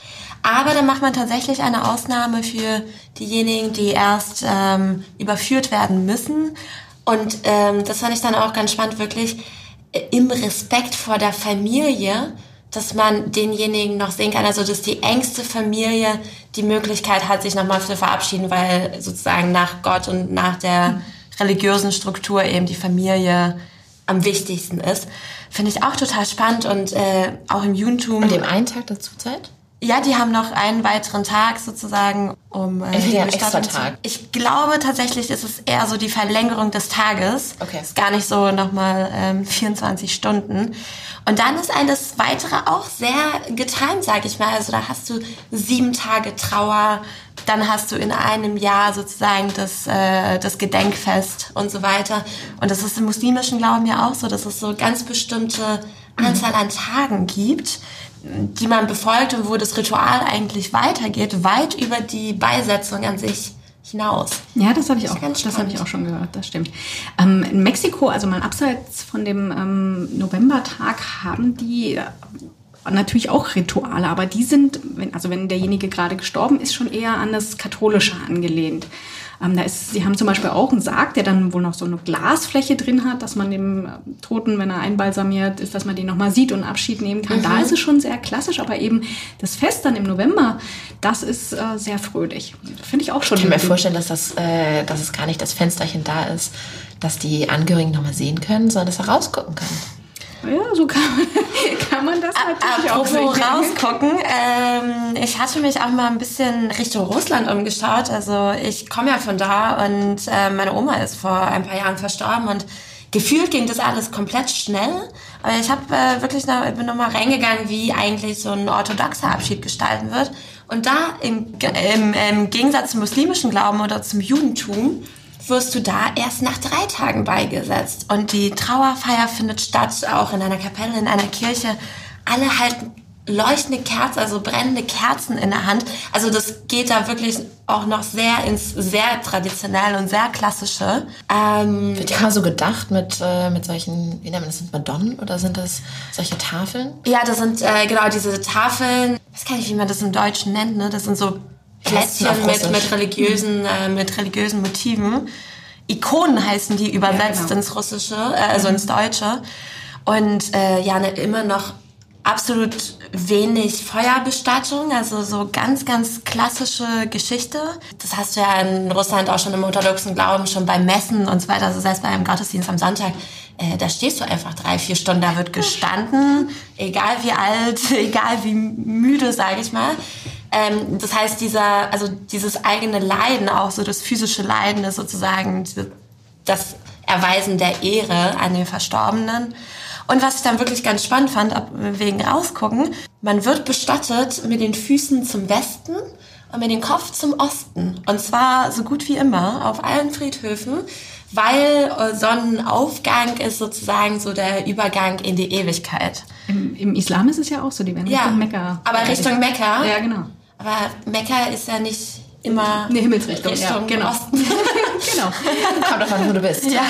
Aber dann macht man tatsächlich eine Ausnahme für diejenigen, die erst ähm, überführt werden müssen. Und ähm, das fand ich dann auch ganz spannend, wirklich äh, im Respekt vor der Familie dass man denjenigen noch sehen kann, also dass die engste Familie die Möglichkeit hat, sich nochmal zu verabschieden, weil sozusagen nach Gott und nach der religiösen Struktur eben die Familie am wichtigsten ist. Finde ich auch total spannend und äh, auch im Judentum. Und dem einen Tag dazu Zeit? Ja, die haben noch einen weiteren Tag sozusagen, um äh, die extra Tag. Ich glaube tatsächlich ist es eher so die Verlängerung des Tages. Okay. Ist gar nicht so nochmal ähm, 24 Stunden. Und dann ist alles weitere auch sehr getimt, sag ich mal. Also da hast du sieben Tage Trauer, dann hast du in einem Jahr sozusagen das, äh, das Gedenkfest und so weiter. Und das ist im muslimischen Glauben ja auch so, dass es so ganz bestimmte Anzahl an Tagen gibt, die man befolgt und wo das Ritual eigentlich weitergeht, weit über die Beisetzung an sich hinaus. Ja, das habe ich auch. Das habe ich auch schon gehört. Das stimmt. Ähm, in Mexiko, also mal abseits von dem ähm, Novembertag, haben die äh, natürlich auch Rituale, aber die sind, wenn, also wenn derjenige gerade gestorben ist, schon eher an das Katholische angelehnt. Ähm, da ist, sie haben zum Beispiel auch einen Sarg, der dann wohl noch so eine Glasfläche drin hat, dass man dem äh, Toten, wenn er einbalsamiert ist, dass man den nochmal sieht und Abschied nehmen kann. Mhm. Da ist es schon sehr klassisch, aber eben das Fest dann im November, das ist äh, sehr fröhlich. Finde ich auch schon. Ich kann mir vorstellen, dass, das, äh, dass es gar nicht das Fensterchen da ist, dass die Angehörigen nochmal sehen können, sondern dass er rausgucken kann. Ja, so kann man, (laughs) kann man das natürlich Apropos auch rausgucken. Ähm, ich hatte mich auch mal ein bisschen Richtung Russland umgeschaut. Also ich komme ja von da und äh, meine Oma ist vor ein paar Jahren verstorben und gefühlt ging das alles komplett schnell. Aber ich habe äh, wirklich noch, bin noch mal reingegangen, wie eigentlich so ein orthodoxer Abschied gestalten wird. Und da im, im, im Gegensatz zum muslimischen Glauben oder zum Judentum wirst du da erst nach drei Tagen beigesetzt. Und die Trauerfeier findet statt, auch in einer Kapelle, in einer Kirche. Alle halten leuchtende Kerzen, also brennende Kerzen in der Hand. Also das geht da wirklich auch noch sehr ins sehr traditionell und sehr klassische. Ähm, Wird ja so gedacht mit, äh, mit solchen, wie nennt man das, sind Madonnen oder sind das solche Tafeln? Ja, das sind äh, genau diese Tafeln. Ich weiß gar nicht, wie man das im Deutschen nennt. Ne? Das sind so Plätzchen mit, mit, religiösen, äh, mit religiösen Motiven. Ikonen heißen die übersetzt ja, genau. ins Russische, äh, also ins Deutsche. Und äh, ja, ne, immer noch absolut wenig Feuerbestattung, also so ganz, ganz klassische Geschichte. Das hast du ja in Russland auch schon im orthodoxen Glauben, schon bei Messen und so weiter. Also heißt, bei einem Gottesdienst am Sonntag, äh, da stehst du einfach drei, vier Stunden, da wird gestanden, egal wie alt, (laughs) egal wie müde, sage ich mal. Ähm, das heißt, dieser, also dieses eigene Leiden, auch so das physische Leiden ist sozusagen das Erweisen der Ehre an den Verstorbenen. Und was ich dann wirklich ganz spannend fand, wegen rausgucken, man wird bestattet mit den Füßen zum Westen und mit dem Kopf zum Osten. Und zwar so gut wie immer auf allen Friedhöfen, weil Sonnenaufgang ist sozusagen so der Übergang in die Ewigkeit. Im, Im, Islam ist es ja auch so, die werden ja, Richtung Mekka. Aber Richtung Mekka. Ja, genau. Aber Mekka ist ja nicht immer eine Himmelsrichtung. Richtung ja, genau. (laughs) Genau. Kommt davon, wo du bist. Ja.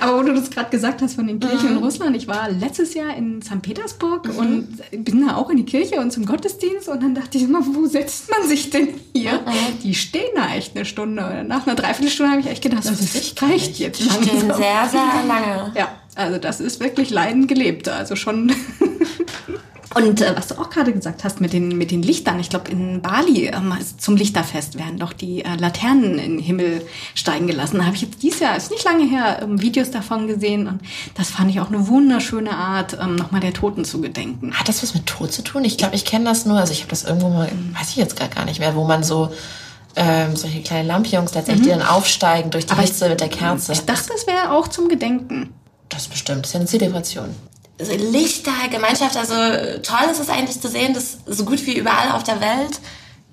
Aber wo du das gerade gesagt hast von den Kirchen mhm. in Russland, ich war letztes Jahr in St. Petersburg mhm. und bin da auch in die Kirche und zum Gottesdienst und dann dachte ich immer, wo setzt man sich denn hier? Mhm. Die stehen da echt eine Stunde. Nach einer Dreiviertelstunde habe ich echt gedacht, das, das reicht jetzt langsam. Die stehen sehr, sehr lange. Ja, also das ist wirklich Leiden gelebt. Also schon (laughs) und äh, was du auch gerade gesagt hast mit den, mit den Lichtern, ich glaube in Bali ähm, zum Lichterfest werden doch die äh, Laternen in den Himmel steigen gelassen. Da habe ich jetzt dieses Jahr, ist nicht lange her, ähm, Videos davon gesehen und das fand ich auch eine wunderschöne Art, ähm, nochmal der Toten zu gedenken. Hat das was mit Tod zu tun? Ich glaube, ich kenne das nur, also ich habe das irgendwo mal, weiß ich jetzt gerade gar nicht mehr, wo man so ähm, solche kleinen Lampions letztendlich, mhm. die dann aufsteigen durch die Aber Hitze ich, mit der Kerze. Ich dachte, das wäre auch zum Gedenken. Das bestimmt, das ist ja eine Zelebration. Lichter, Gemeinschaft. Also toll ist es eigentlich zu sehen, dass so gut wie überall auf der Welt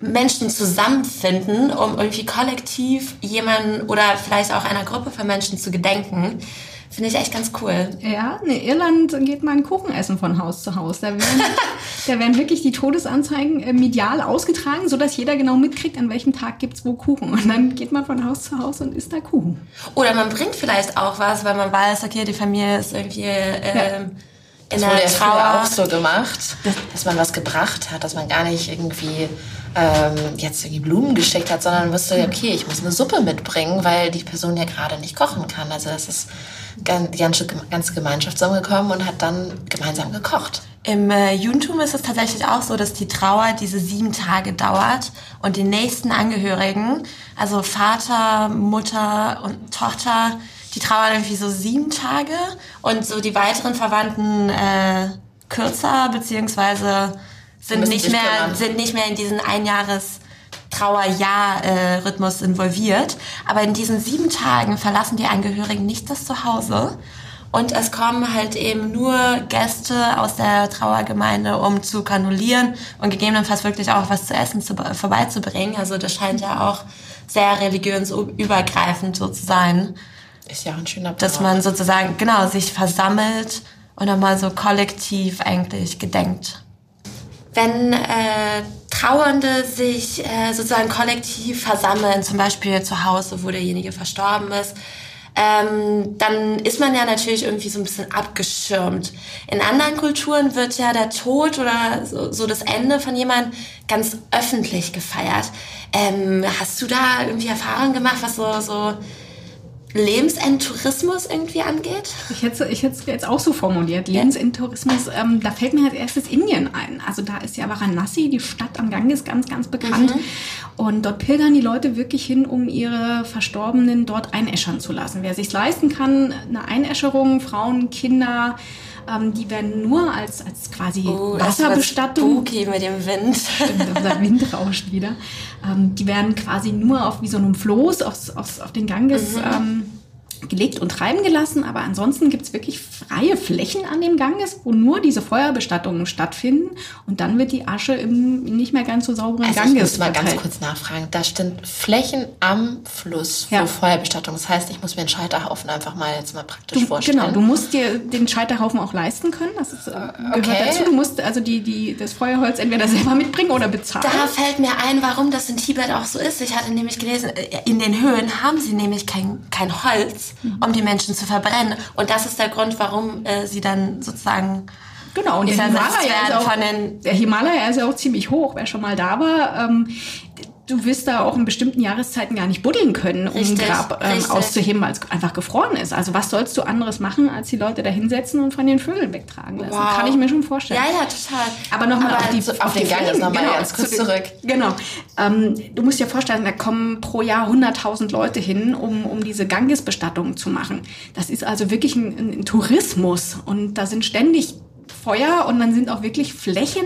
Menschen zusammenfinden, um irgendwie kollektiv jemanden oder vielleicht auch einer Gruppe von Menschen zu gedenken. Finde ich echt ganz cool. Ja, in Irland geht man Kuchen essen von Haus zu Haus. Da werden, (laughs) da werden wirklich die Todesanzeigen äh, medial ausgetragen, sodass jeder genau mitkriegt, an welchem Tag gibt's wo Kuchen. Und dann geht man von Haus zu Haus und isst da Kuchen. Oder man bringt vielleicht auch was, weil man weiß, okay, die Familie ist irgendwie... Ähm, ja Das wurde ja früher auch so gemacht, dass man was gebracht hat, dass man gar nicht irgendwie ähm, jetzt irgendwie Blumen geschickt hat, sondern wusste, okay, ich muss eine Suppe mitbringen, weil die Person ja gerade nicht kochen kann. Also das ist die ganze, ganze Gemeinschaft zusammengekommen und hat dann gemeinsam gekocht. Im äh, Judentum ist es tatsächlich auch so, dass die Trauer diese sieben Tage dauert und die nächsten Angehörigen, also Vater, Mutter und Tochter, die trauern irgendwie so sieben Tage und so die weiteren Verwandten äh, kürzer, beziehungsweise sind nicht mehr, sind nicht mehr in diesen Einjahres Trauerjahr-Rhythmus involviert. Aber in diesen sieben Tagen verlassen die Angehörigen nicht das Zuhause. Und es kommen halt eben nur Gäste aus der Trauergemeinde, um zu granulieren und gegebenenfalls wirklich auch was zu essen zu, vorbeizubringen. Also das scheint ja auch sehr religionsübergreifend so zu sein. Ist ja auch ein schöner Dass man sozusagen, genau, sich versammelt und nochmal so kollektiv eigentlich gedenkt. Wenn äh, Trauernde sich äh, sozusagen kollektiv versammeln, zum Beispiel zu Hause, wo derjenige verstorben ist, ähm, dann ist man ja natürlich irgendwie so ein bisschen abgeschirmt. In anderen Kulturen wird ja der Tod oder so, so das Ende von jemandem ganz öffentlich gefeiert. Ähm, hast du da irgendwie Erfahrungen gemacht, was so, so Lebensendtourismus irgendwie angeht? Ich hätte ich hätte es jetzt auch so formuliert. Lebensendtourismus, ähm, da fällt mir als erstes Indien ein. Also da ist ja Varanasi, die Stadt am Ganges, ganz, ganz bekannt. Mhm. Und dort pilgern die Leute wirklich hin, um ihre Verstorbenen dort einäschern zu lassen. Wer sich leisten kann, eine Einäscherung, Frauen, Kinder, ähm, die werden nur als, als quasi oh, Wasserbestattung. Spooky mit dem Wind. der Wind rauscht wieder. Ähm, die werden quasi nur auf wie so einem Floß aus, aus, auf den Ganges mhm. ähm, gelegt und treiben gelassen, aber ansonsten gibt es wirklich freie Flächen an dem Ganges, wo nur diese Feuerbestattungen stattfinden und dann wird die Asche im nicht mehr ganz so sauberen also Ganges Ich muss mal ganz kurz nachfragen. Da sind Flächen am Fluss für ja. Feuerbestattung. Das heißt, ich muss mir einen Scheiterhaufen einfach mal jetzt mal praktisch du, vorstellen. Genau, du musst dir den Scheiterhaufen auch leisten können. Das ist, äh, gehört okay. dazu. Du musst also die, die, das Feuerholz entweder selber mitbringen oder bezahlen. Da fällt mir ein, warum das in Tibet auch so ist. Ich hatte nämlich gelesen, äh, in den Höhen haben sie nämlich kein, kein Holz um die Menschen zu verbrennen. Und das ist der Grund, warum äh, sie dann sozusagen Genau, und der Himalaya, auch, der Himalaya ist ja auch ziemlich hoch, wer schon mal da war. Ähm, du wirst da auch in bestimmten Jahreszeiten gar nicht buddeln können, um richtig, ein Grab ähm, auszuheben, weil es einfach gefroren ist. Also was sollst du anderes machen, als die Leute da hinsetzen und von den Vögeln wegtragen lassen? Wow. Kann ich mir schon vorstellen. Ja, ja, total. Aber nochmal auf, die, auf, auf den Gang nochmal genau, ganz kurz zurück. Genau. Ähm, du musst dir vorstellen, da kommen pro Jahr 100.000 Leute hin, um, um diese Gangesbestattungen zu machen. Das ist also wirklich ein, ein Tourismus und da sind ständig Feuer und dann sind auch wirklich Flächen,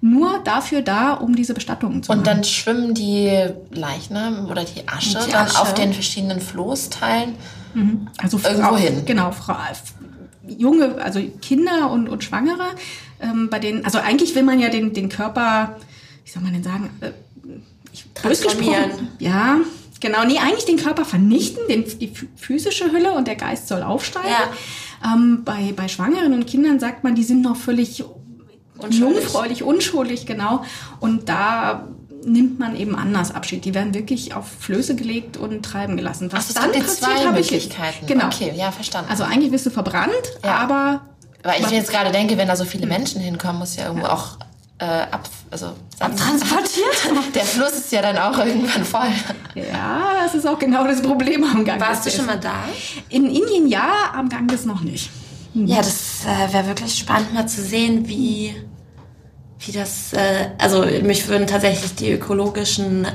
nur dafür da, um diese Bestattungen zu machen. Und dann schwimmen die Leichnam oder die Asche, die dann auf den verschiedenen Floßteilen mhm. also irgendwo hin. Genau, Frau, junge, also Kinder und, und Schwangere, ähm, bei denen, also eigentlich will man ja den, den Körper, wie soll man denn sagen, äh, transformieren. Ja, genau. Nee, eigentlich den Körper vernichten, den, die physische Hülle und der Geist soll aufsteigen. Ja. Ähm, bei, bei Schwangeren und Kindern sagt man, die sind noch völlig unschuldig. jungfräulich, unschuldig, genau. Und da nimmt man eben anders Abschied. Die werden wirklich auf Flöße gelegt und treiben gelassen. Was Ach, dann passiert, zwei Möglichkeiten. Genau. Okay, ja, verstanden. Also eigentlich wirst du verbrannt, ja. aber... Weil ich jetzt gerade denke, wenn da so viele Menschen hinkommen, muss ja irgendwo ja. auch äh, ab, also transportiert. (laughs) Der Fluss ist ja dann auch irgendwann voll. Ja, das ist auch genau das Problem am Gang. Warst du schon mal da? In Indien ja, am Gang ist noch nicht. Ja, das äh, wäre wirklich spannend mal zu sehen, wie wie das, äh, also mich würden tatsächlich die ökologischen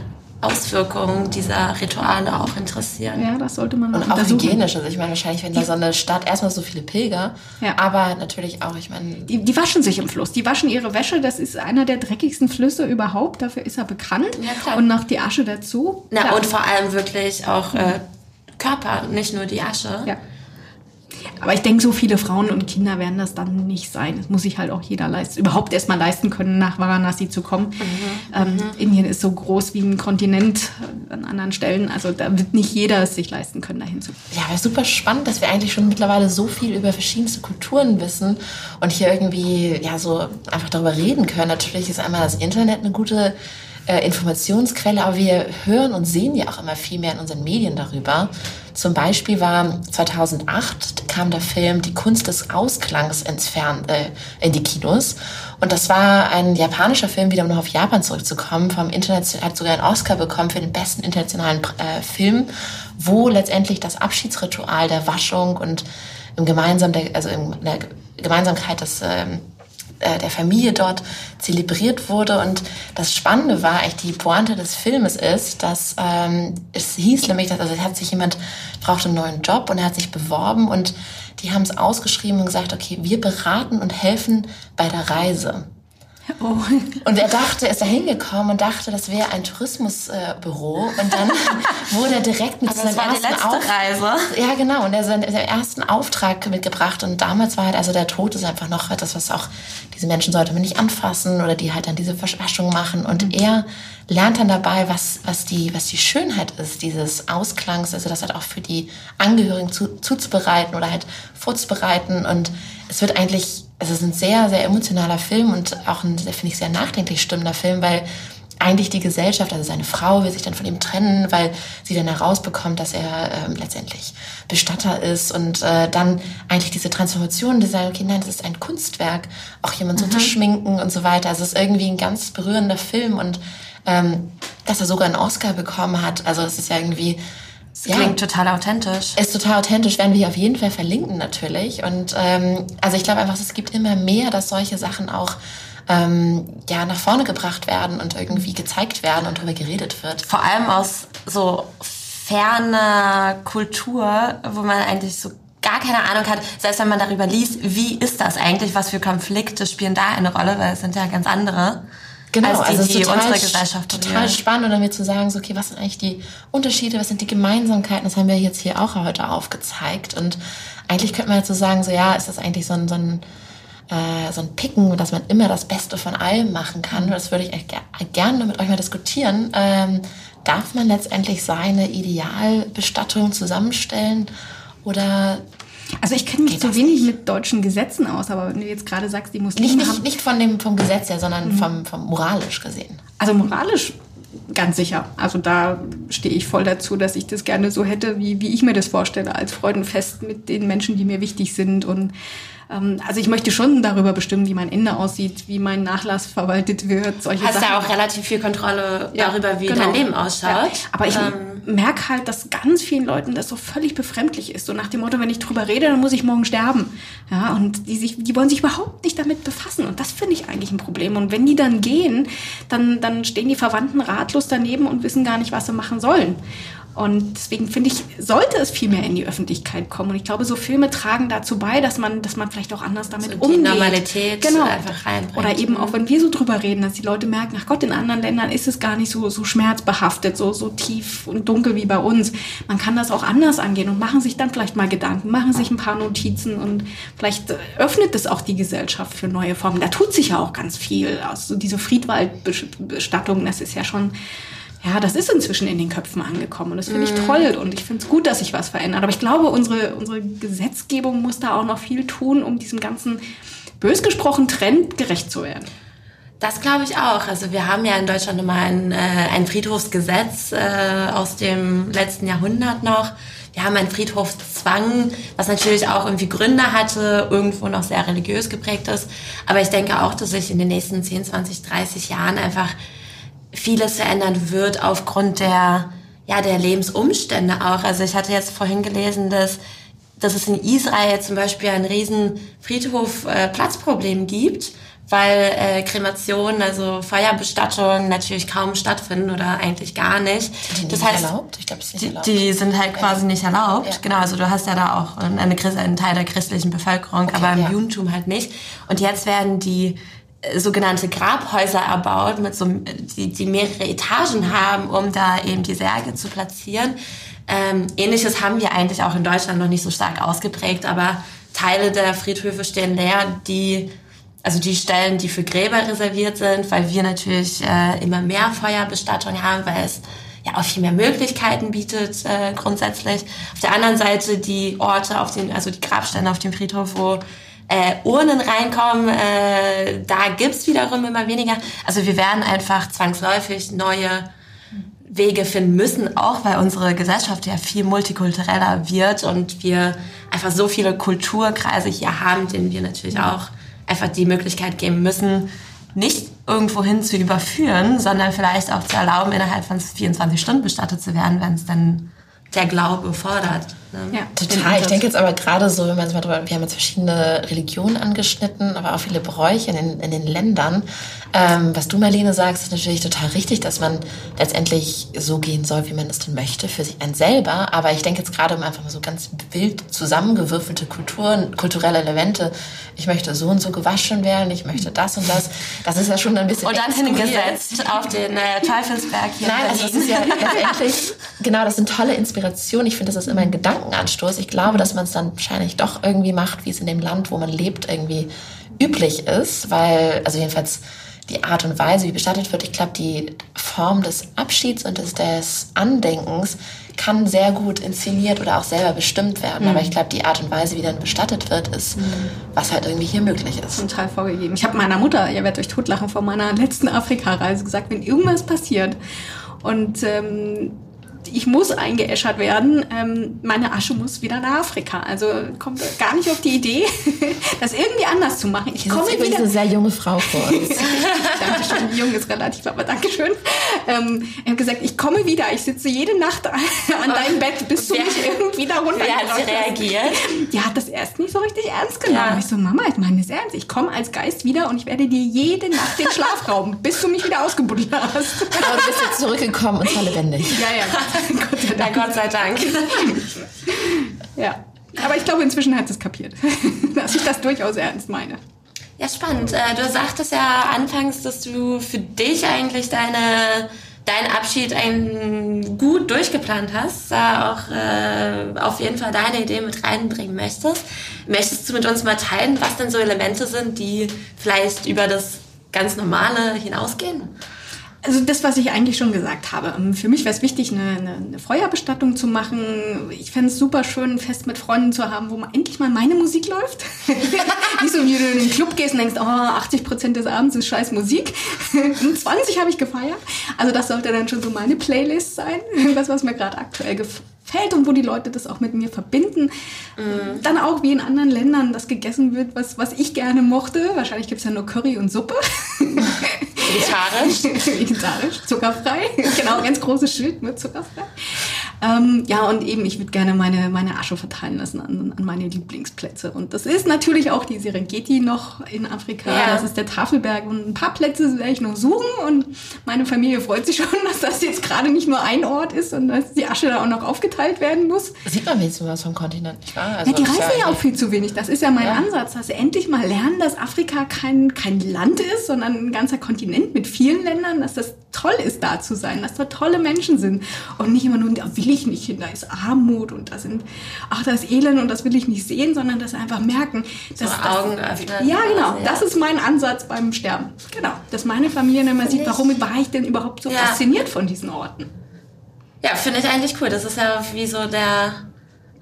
Auswirkungen dieser Rituale auch interessieren. Ja, das sollte man Und auch hygienisch. Also ich meine, wahrscheinlich, wenn da so eine Stadt erstmal so viele Pilger, ja. aber natürlich auch, ich meine... Die, die, waschen sich im Fluss, die waschen ihre Wäsche. Das ist einer der dreckigsten Flüsse überhaupt. Dafür ist er bekannt. Ja, klar. Und noch die Asche dazu. Na, und vor allem wirklich auch äh, Körper, nicht nur die Asche. Ja. Aber ich denke, so viele Frauen und Kinder werden das dann nicht sein. Das muss sich halt auch jeder leisten, überhaupt erstmal leisten können, nach Varanasi zu kommen. Mhm. Ähm, mhm. Indien ist so groß wie ein Kontinent an anderen Stellen. Also da wird nicht jeder es sich leisten können, dahin zu Ja, aber super spannend, dass wir eigentlich schon mittlerweile so viel über verschiedenste Kulturen wissen und hier irgendwie ja so einfach darüber reden können. Natürlich ist einmal das Internet eine gute äh, Informationsquelle, aber wir hören und sehen ja auch immer viel mehr in unseren Medien darüber. Zum Beispiel war 2008 kam der Film Die Kunst des Ausklangs ins Fern, äh, in die Kinos. Und das war ein japanischer Film, wieder um noch auf Japan zurückzukommen, vom Internet, hat sogar einen Oscar bekommen für den besten internationalen äh, Film, wo letztendlich das Abschiedsritual der Waschung und im gemeinsam der, also in der Gemeinsamkeit des ähm, äh, der Familie dort zelebriert wurde. Und das Spannende war eigentlich die Pointe des Filmes ist, dass ähm, es hieß nämlich, dass also hat sich jemand brauchte einen neuen Job und er hat sich beworben und die haben es ausgeschrieben und gesagt, okay, wir beraten und helfen bei der Reise. Oh. Und er dachte, ist da hingekommen und dachte, das wäre ein Tourismusbüro. Äh, und dann (laughs) wurde er direkt mit seinem ersten Auftrag. Ja, genau. Und er seinen, seinen ersten Auftrag mitgebracht. Und damals war halt, also der Tod ist einfach noch etwas, was auch diese Menschen sollte man nicht anfassen oder die halt dann diese Verwaschung machen. Und mhm. er lernt dann dabei, was, was, die, was die Schönheit ist, dieses Ausklangs, also das halt auch für die Angehörigen zu, zuzubereiten oder halt vorzubereiten. Und es wird eigentlich es ist ein sehr, sehr emotionaler Film und auch ein, finde ich, sehr nachdenklich stimmender Film, weil eigentlich die Gesellschaft, also seine Frau will sich dann von ihm trennen, weil sie dann herausbekommt, dass er äh, letztendlich Bestatter ist und äh, dann eigentlich diese Transformation, die sagen, okay, nein, das ist ein Kunstwerk, auch jemand so mhm. zu schminken und so weiter. Also es ist irgendwie ein ganz berührender Film und ähm, dass er sogar einen Oscar bekommen hat, also es ist ja irgendwie das ja, klingt total authentisch. Ist total authentisch, werden wir auf jeden Fall verlinken natürlich. Und ähm, also ich glaube einfach, es gibt immer mehr, dass solche Sachen auch ähm, ja nach vorne gebracht werden und irgendwie gezeigt werden und darüber geredet wird. Vor allem aus so ferner Kultur, wo man eigentlich so gar keine Ahnung hat, selbst wenn man darüber liest, wie ist das eigentlich, was für Konflikte spielen da eine Rolle, weil es sind ja ganz andere. Genau, als die, also die total, unsere Gesellschaft total spannend, oder mir zu sagen, so, okay, was sind eigentlich die Unterschiede, was sind die Gemeinsamkeiten? Das haben wir jetzt hier auch heute aufgezeigt. Und eigentlich könnte man jetzt so sagen, so ja, ist das eigentlich so ein, so ein äh, so ein Picken, dass man immer das Beste von allem machen kann. Das würde ich echt ger gerne mit euch mal diskutieren. Ähm, darf man letztendlich seine Idealbestattung zusammenstellen oder also ich kenne mich so wenig nicht. mit deutschen Gesetzen aus, aber wenn du jetzt gerade sagst, die Muslime nicht, nicht, haben... Nicht von dem, vom Gesetz her, sondern mhm. vom, vom moralisch gesehen. Also moralisch ganz sicher. Also da stehe ich voll dazu, dass ich das gerne so hätte, wie, wie ich mir das vorstelle, als Freudenfest mit den Menschen, die mir wichtig sind und also ich möchte schon darüber bestimmen, wie mein Ende aussieht, wie mein Nachlass verwaltet wird, solche Hast Sachen. Hast ja auch relativ viel Kontrolle ja, darüber, wie genau. dein Leben ausschaut. Ja. Aber ich ähm. merke halt, dass ganz vielen Leuten das so völlig befremdlich ist. So nach dem Motto, wenn ich drüber rede, dann muss ich morgen sterben. Ja, und die, sich, die wollen sich überhaupt nicht damit befassen. Und das finde ich eigentlich ein Problem. Und wenn die dann gehen, dann, dann stehen die Verwandten ratlos daneben und wissen gar nicht, was sie machen sollen. Und deswegen finde ich, sollte es viel mehr in die Öffentlichkeit kommen. Und ich glaube, so Filme tragen dazu bei, dass man, dass man vielleicht auch anders damit so umgeht. Die Normalität genau. einfach reinbringt. Oder eben auch, wenn wir so drüber reden, dass die Leute merken, ach Gott, in anderen Ländern ist es gar nicht so, so schmerzbehaftet, so, so tief und dunkel wie bei uns. Man kann das auch anders angehen und machen sich dann vielleicht mal Gedanken, machen sich ein paar Notizen und vielleicht öffnet es auch die Gesellschaft für neue Formen. Da tut sich ja auch ganz viel. Also diese Friedwaldbestattung, das ist ja schon ja, das ist inzwischen in den Köpfen angekommen und das finde ich mhm. toll und ich finde es gut, dass sich was verändert. Aber ich glaube, unsere, unsere Gesetzgebung muss da auch noch viel tun, um diesem ganzen bös gesprochen Trend gerecht zu werden. Das glaube ich auch. Also wir haben ja in Deutschland immer ein, äh, ein Friedhofsgesetz äh, aus dem letzten Jahrhundert noch. Wir haben einen Friedhofszwang, was natürlich auch irgendwie Gründe hatte, irgendwo noch sehr religiös geprägt ist. Aber ich denke auch, dass sich in den nächsten 10, 20, 30 Jahren einfach vieles verändern wird aufgrund der, ja, der Lebensumstände auch. Also ich hatte jetzt vorhin gelesen, dass, dass es in Israel zum Beispiel ein riesen Friedhof äh, gibt, weil äh, Kremationen, also Feuerbestattung natürlich kaum stattfinden oder eigentlich gar nicht. Sind die das nicht heißt, erlaubt? Ich glaube, es ist nicht erlaubt. Die, die sind halt quasi nicht erlaubt. Ja. Genau, also du hast ja da auch eine, einen Teil der christlichen Bevölkerung, okay, aber im ja. Judentum halt nicht. Und jetzt werden die sogenannte Grabhäuser erbaut, mit so, die, die mehrere Etagen haben, um da eben die Särge zu platzieren. Ähm, Ähnliches haben wir eigentlich auch in Deutschland noch nicht so stark ausgeprägt, aber Teile der Friedhöfe stehen leer, die also die Stellen, die für Gräber reserviert sind, weil wir natürlich äh, immer mehr Feuerbestattung haben, weil es ja auch viel mehr Möglichkeiten bietet äh, grundsätzlich. Auf der anderen Seite die Orte auf den, also die Grabsteine auf dem Friedhof, wo äh, Urnen reinkommen, äh, da gibt's wiederum immer weniger. Also wir werden einfach zwangsläufig neue Wege finden müssen, auch weil unsere Gesellschaft ja viel multikultureller wird und wir einfach so viele Kulturkreise hier haben, denen wir natürlich auch einfach die Möglichkeit geben müssen, nicht irgendwohin zu überführen, sondern vielleicht auch zu erlauben, innerhalb von 24 Stunden bestattet zu werden, wenn es dann der Glaube fordert. Ne? Ja, total. Ich denke jetzt aber gerade so, wenn man es mal drüber, wir haben jetzt verschiedene Religionen angeschnitten, aber auch viele Bräuche in den, in den Ländern. Ähm, was du, Marlene, sagst, ist natürlich total richtig, dass man letztendlich so gehen soll, wie man es denn möchte, für sich ein selber. Aber ich denke jetzt gerade um einfach mal so ganz wild zusammengewürfelte Kulturen, kulturelle Elemente. Ich möchte so und so gewaschen werden, ich möchte das und das. Das ist ja schon ein bisschen. Und dann hingesetzt auf den äh, Teufelsberg hier. Nein, also das ist ja letztendlich, genau, das sind tolle Inspirationen. Ich finde, das ist immer ein (laughs) Gedankenanstoß. Ich glaube, dass man es dann wahrscheinlich doch irgendwie macht, wie es in dem Land, wo man lebt, irgendwie üblich ist, weil, also jedenfalls die Art und Weise, wie bestattet wird. Ich glaube, die Form des Abschieds und des, des Andenkens kann sehr gut inszeniert oder auch selber bestimmt werden. Mhm. Aber ich glaube, die Art und Weise, wie dann bestattet wird, ist, mhm. was halt irgendwie hier möglich ist. Total vorgegeben. Ich habe meiner Mutter, ihr werdet euch totlachen, vor meiner letzten Afrika-Reise gesagt, wenn irgendwas passiert und ähm, ich muss eingeäschert werden, ähm, meine Asche muss wieder nach Afrika. Also kommt gar nicht auf die Idee, (laughs) das irgendwie anders zu machen. Ich komme wieder. eine sehr junge Frau vor uns. (laughs) Dankeschön, jung ist relativ, aber Dankeschön. Ähm, ich habe gesagt, ich komme wieder. Ich sitze jede Nacht an deinem Bett, bis du mich irgendwie da runter. Wer hat sie reagiert? Die hat das erst nicht so richtig ernst genommen. Ja. Ich so, Mama, ich meine das ernst. Ich komme als Geist wieder und ich werde dir jede Nacht den Schlaf rauben, bis du mich wieder ausgebuddelt hast. Aber du bist jetzt zurückgekommen und zwar lebendig. Ja, ja. Gott sei Dank. Na Gott sei Dank. ja. Aber ich glaube, inzwischen hat es kapiert, (laughs) dass ich das durchaus ernst meine. Ja, spannend. Äh, du sagtest ja anfangs, dass du für dich eigentlich deine, deinen Abschied ein, gut durchgeplant hast, da auch äh, auf jeden Fall deine Idee mit reinbringen möchtest. Möchtest du mit uns mal teilen, was denn so Elemente sind, die vielleicht über das ganz Normale hinausgehen? Also das, was ich eigentlich schon gesagt habe. Ähm, für mich wäre es wichtig, eine, eine, eine, Feuerbestattung zu machen. Ich fände es super schön, ein Fest mit Freunden zu haben, wo man endlich mal meine Musik läuft. (laughs) Nicht so, wie du in den Club gehst und denkst, oh, 80 Prozent des Abends ist scheiß Musik. (laughs) 20 habe ich gefeiert. Also das sollte dann schon so meine Playlist sein. Das, was mir gerade aktuell gefällt gefällt und wo die Leute das auch mit mir verbinden. Mhm. Dann auch wie in anderen Ländern, das gegessen wird, was, was ich gerne mochte. Wahrscheinlich gibt es ja nur Curry und Suppe. (laughs) Vegetarisch. (laughs) Vegetarisch, zuckerfrei. genau, ganz großes Schild mit zuckerfrei. Ähm, ja, und eben, ich würde gerne meine, meine Asche verteilen lassen an, an meine Lieblingsplätze. Und das ist natürlich auch die Serengeti noch in Afrika. Ja. Das ist der Tafelberg. Und ein paar Plätze werde ich noch suchen. Und meine Familie freut sich (laughs) schon, dass das jetzt gerade nicht nur ein Ort ist und dass die Asche da auch noch aufgeteilt werden muss. Sieht man wenigstens was vom Kontinent, nicht wahr? Also ja, die reisen ja auch viel zu wenig. Das ist ja mein ja. Ansatz, dass sie endlich mal lernen, dass Afrika kein, kein Land ist, sondern ein ganzer Kontinent mit vielen Ländern, dass das toll ist, da zu sein, dass da tolle Menschen sind. Und nicht immer nur, da will ich nicht hin, da ist Armut und da sind, ach, da ist Elend und das will ich nicht sehen, sondern dass einfach merken, dass so Augen öffnen. Ja, genau. Also, ja. Das ist mein Ansatz beim Sterben. Genau. Dass meine Familie dann mal sieht, warum war ich denn überhaupt so ja. fasziniert von diesen Orten? Ja, finde ich eigentlich cool. Das ist ja wie so der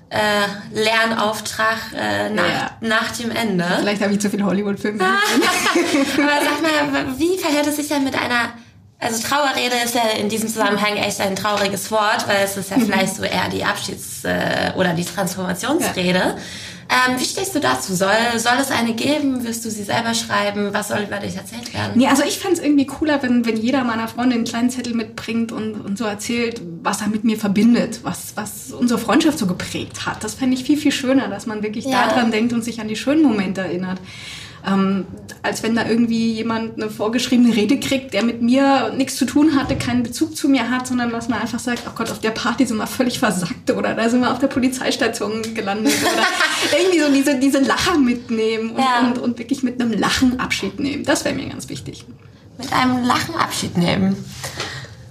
äh, Lernauftrag äh, nach, ja. nach dem Ende. Vielleicht habe ich zu viele Hollywood-Filme gesehen. (laughs) Aber sag mal, wie verhält es sich denn mit einer also Trauerrede ist ja in diesem Zusammenhang echt ein trauriges Wort, weil es ist ja vielleicht so eher die Abschieds- äh, oder die Transformationsrede. Ja. Ähm, wie stehst du dazu? Soll, soll es eine geben? Wirst du sie selber schreiben? Was soll über dich erzählt werden? Nee, also ich fände es irgendwie cooler, wenn, wenn jeder meiner Freunde einen kleinen Zettel mitbringt und, und so erzählt, was er mit mir verbindet, was, was unsere Freundschaft so geprägt hat. Das fände ich viel, viel schöner, dass man wirklich ja. daran denkt und sich an die schönen Momente erinnert ähm, als wenn da irgendwie jemand eine vorgeschriebene Rede kriegt, der mit mir nichts zu tun hatte, keinen Bezug zu mir hat, sondern dass man einfach sagt, oh Gott, auf der Party sind wir völlig versackt oder da sind wir auf der Polizeistation gelandet oder (laughs) irgendwie so diese, diese Lacher mitnehmen und, ja. und, und wirklich mit einem Lachen Abschied nehmen. Das wäre mir ganz wichtig. Mit einem Lachen Abschied nehmen.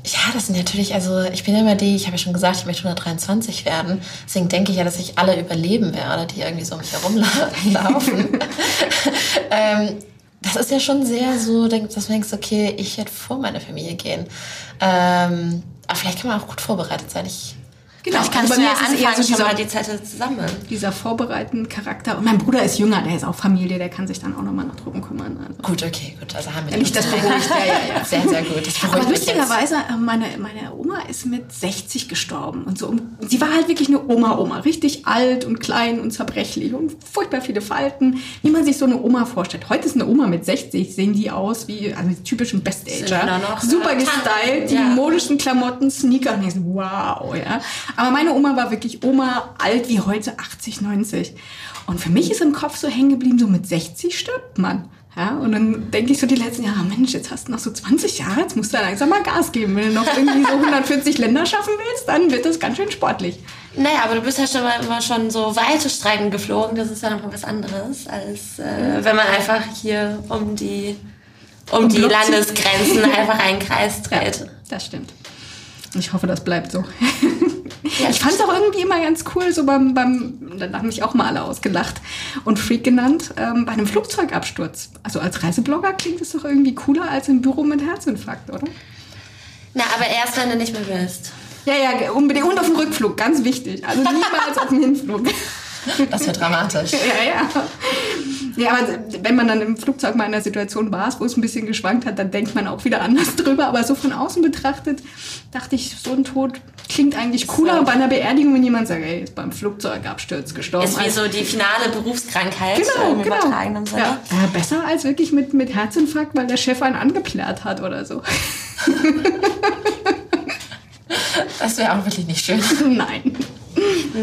Ja, das sind natürlich, also ich bin immer die, ich habe ja schon gesagt, ich möchte 123 werden. Deswegen denke ich ja, dass ich alle überleben werde, die irgendwie so um mich herumlaufen. (laughs) (laughs) ähm, das ist ja schon sehr so, dass du denkst, okay, ich werde vor meiner Familie gehen. Ähm, aber vielleicht kann man auch gut vorbereitet sein. Ich Genau, Vielleicht kannst also du ja anfangen, so dieser, schon mal die Zettel zusammen. Dieser vorbereitenden Charakter. Und mein Bruder ist jünger, der ist auch Familie, der kann sich dann auch nochmal nach Drucken kümmern. Also. Gut, okay, gut. Also haben wir nicht das beruhigt. ja, ja, ja. (laughs) Sehr, sehr gut. Aber lustigerweise, äh, meine, meine Oma ist mit 60 gestorben. Und so. Sie war halt wirklich eine Oma-Oma. Richtig alt und klein und zerbrechlich und furchtbar viele Falten. Wie man sich so eine Oma vorstellt. Heute ist eine Oma mit 60, sehen die aus wie also die typischen Best-Ager. Super gestylt, die ja. modischen Klamotten, Sneaker. Und ich so, wow, ja. Aber meine Oma war wirklich Oma, alt wie heute, 80, 90. Und für mich ist im Kopf so hängen geblieben, so mit 60 stirbt man. Ja, und dann denke ich so die letzten Jahre, Mensch, jetzt hast du noch so 20 Jahre, jetzt musst du langsam mal Gas geben. Wenn du noch irgendwie so 140 Länder schaffen willst, dann wird das ganz schön sportlich. Naja, aber du bist ja schon mal immer schon so weite Strecken geflogen. Das ist ja noch mal was anderes, als äh, wenn man einfach hier um die, um, um die Landesgrenzen (laughs) einfach einen Kreis dreht. Ja, das stimmt. Ich hoffe, das bleibt so. (laughs) Ja, ich fand es auch irgendwie immer ganz cool, so beim, beim dann haben mich auch mal alle ausgelacht und Freak genannt, ähm, bei einem Flugzeugabsturz. Also als Reiseblogger klingt es doch irgendwie cooler als im Büro mit Herzinfarkt, oder? Na, aber erst, wenn du nicht mehr willst. Ja, ja, unbedingt. Und auf dem Rückflug, ganz wichtig. Also niemals auf dem Hinflug. Das wird dramatisch. (laughs) Ja, ja. Ja, aber wenn man dann im Flugzeug mal in einer Situation war, wo es ein bisschen geschwankt hat, dann denkt man auch wieder anders (laughs) drüber. Aber so von außen betrachtet dachte ich, so ein Tod klingt eigentlich cooler bei einer Beerdigung, wenn jemand sagt, ey, ist beim Flugzeugabsturz gestorben. Ist wie so die finale Berufskrankheit genau, im genau. übertragenen Sinne. Ja. ja. besser als wirklich mit, mit Herzinfarkt, weil der Chef einen angeplärt hat oder so. (laughs) das wäre auch wirklich nicht schön. (laughs) Nein.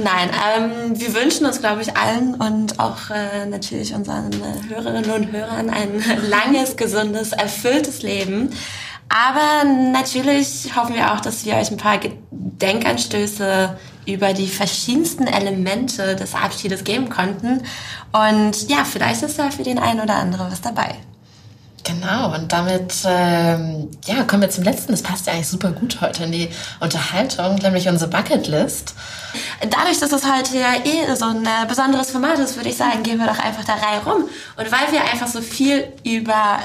Nein, ähm, wir wünschen uns, glaube ich, allen und auch äh, natürlich unseren äh, Hörerinnen und Hörern ein (laughs) langes, gesundes, erfülltes Leben. Aber natürlich hoffen wir auch, dass wir euch ein paar Denkanstöße über die verschiedensten Elemente des Abschiedes geben konnten. Und ja, vielleicht ist da für den einen oder anderen was dabei. Genau, und damit ähm, ja, kommen wir zum letzten. Das passt ja eigentlich super gut heute in die Unterhaltung, nämlich unsere Bucketlist. Dadurch, dass es heute ja eh so ein äh, besonderes Format ist, würde ich sagen, gehen wir doch einfach der Reihe rum. Und weil wir einfach so viel über,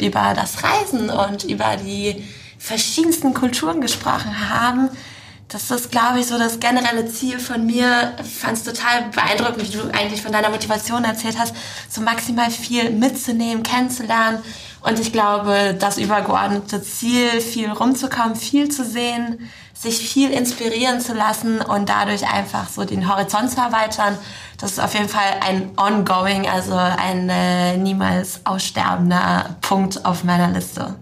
über das Reisen und über die verschiedensten Kulturen gesprochen haben, das ist, glaube ich, so das generelle Ziel von mir. Ich fand es total beeindruckend, wie du eigentlich von deiner Motivation erzählt hast, so maximal viel mitzunehmen, kennenzulernen. Und ich glaube, das übergeordnete Ziel, viel rumzukommen, viel zu sehen, sich viel inspirieren zu lassen und dadurch einfach so den Horizont zu erweitern, das ist auf jeden Fall ein ongoing, also ein äh, niemals aussterbender Punkt auf meiner Liste.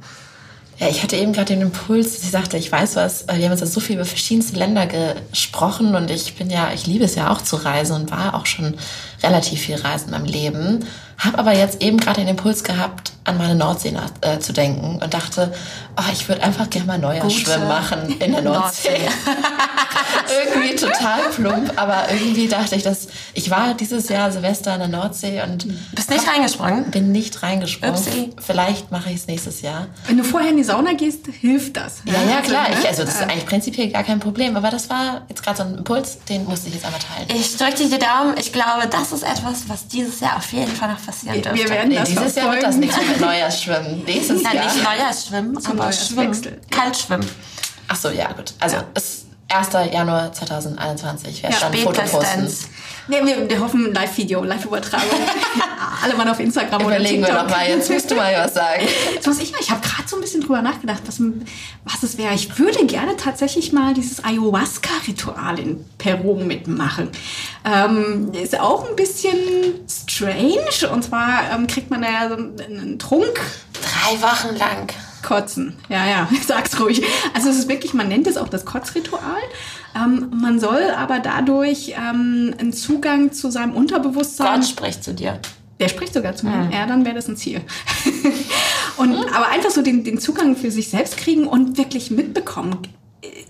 Ja, ich hatte eben gerade den Impuls, ich sagte, ich weiß was, wir haben jetzt so viel über verschiedenste Länder gesprochen und ich bin ja, ich liebe es ja auch zu reisen und war auch schon relativ viel reisen in meinem Leben. Habe aber jetzt eben gerade den Impuls gehabt, an meine Nordsee nach, äh, zu denken und dachte, oh, ich würde einfach gerne mal Neujahrsschwimmen machen in der Nordsee. Nordsee. (laughs) irgendwie total plump, aber irgendwie dachte ich, dass ich war dieses Jahr Silvester in der Nordsee und bist nicht hab, reingesprungen? Bin nicht reingesprungen. Upsi. Vielleicht mache ich es nächstes Jahr. Wenn du vorher in die Sauna gehst, hilft das. Ja, ja, ja klar. Ich, also das ist eigentlich prinzipiell gar kein Problem, aber das war jetzt gerade so ein Impuls, den musste ich jetzt einmal teilen. Ich drücke dir die Daumen. Ich glaube, das ist etwas, was dieses Jahr auf jeden Fall noch passieren dürfte. Wir werden nee, das dieses Jahr wird das nichts (laughs) Neujahrsschwimmen. Nächstes Nein, Jahr. nicht Neujahrsschwimmen, aber Schwimmen. Kaltschwimmen. Ach so, ja, gut. Also, ja. es 1. Januar 2021. Wer ja, dann Foto posten? Nee, wir, wir hoffen Live-Video, Live-Übertragung. (laughs) Alle mal auf Instagram Überlegen oder Überlegen wir noch mal. Jetzt musst du mal was sagen. (laughs) Jetzt muss ich mal. Ich habe gerade so ein bisschen drüber nachgedacht, was, was es wäre. Ich würde gerne tatsächlich mal dieses Ayahuasca-Ritual in Peru mitmachen. Ähm, ist auch ein bisschen strange. Und zwar ähm, kriegt man da ja so einen Trunk. Drei Wochen lang. Kotzen. Ja, ja, (laughs) sag's ruhig. Also es ist wirklich, man nennt es auch das Kotzritual. Ähm, man soll aber dadurch ähm, einen Zugang zu seinem Unterbewusstsein. Gott spricht zu dir. Der spricht sogar zu mir. Mhm. Ja, dann wäre das ein Ziel. (laughs) und aber einfach so den, den Zugang für sich selbst kriegen und wirklich mitbekommen,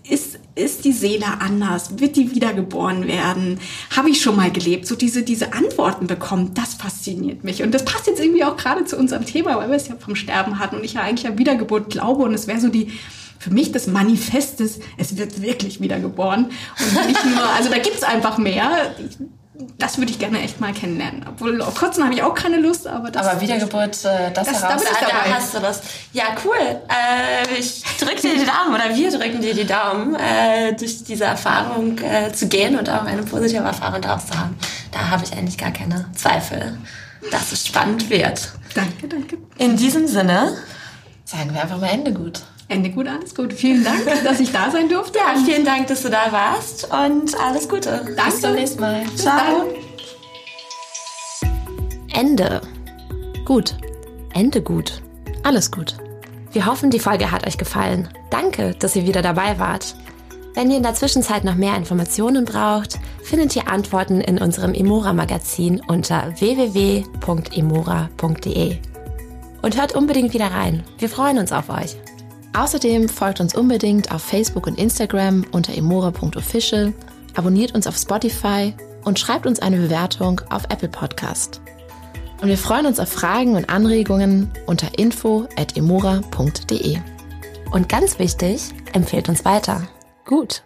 ist, ist die Seele anders? Wird die wiedergeboren werden? Habe ich schon mal gelebt? So diese, diese Antworten bekommen, das fasziniert mich. Und das passt jetzt irgendwie auch gerade zu unserem Thema, weil wir es ja vom Sterben hatten und ich ja eigentlich an Wiedergeburt glaube und es wäre so die, für mich das Manifest ist, es wird wirklich wiedergeboren. Und nicht nur, also da gibt's einfach mehr. Das würde ich gerne echt mal kennenlernen. Obwohl auf Kotzen habe ich auch keine Lust, aber das. Aber Wiedergeburt, äh, das, das heraus. Da, da hast du was. Ja, cool. Äh, ich drücke dir die Daumen oder wir drücken dir die Daumen, äh, durch diese Erfahrung äh, zu gehen und auch eine positive Erfahrung daraus zu haben. Da habe ich eigentlich gar keine Zweifel, dass es spannend wird. Danke, danke. In diesem Sinne sagen wir einfach mal Ende gut. Ende gut, alles gut. Vielen Dank, dass ich da sein durfte. Ja, vielen Dank, dass du da warst und alles Gute. Danke. Bis zum nächsten Mal. Ciao. Ende. Gut. Ende gut. Alles gut. Wir hoffen, die Folge hat euch gefallen. Danke, dass ihr wieder dabei wart. Wenn ihr in der Zwischenzeit noch mehr Informationen braucht, findet ihr Antworten in unserem Emora-Magazin unter www.emora.de. Und hört unbedingt wieder rein. Wir freuen uns auf euch. Außerdem folgt uns unbedingt auf Facebook und Instagram unter emora.official, abonniert uns auf Spotify und schreibt uns eine Bewertung auf Apple Podcast. Und wir freuen uns auf Fragen und Anregungen unter info.emora.de. Und ganz wichtig, empfehlt uns weiter. Gut.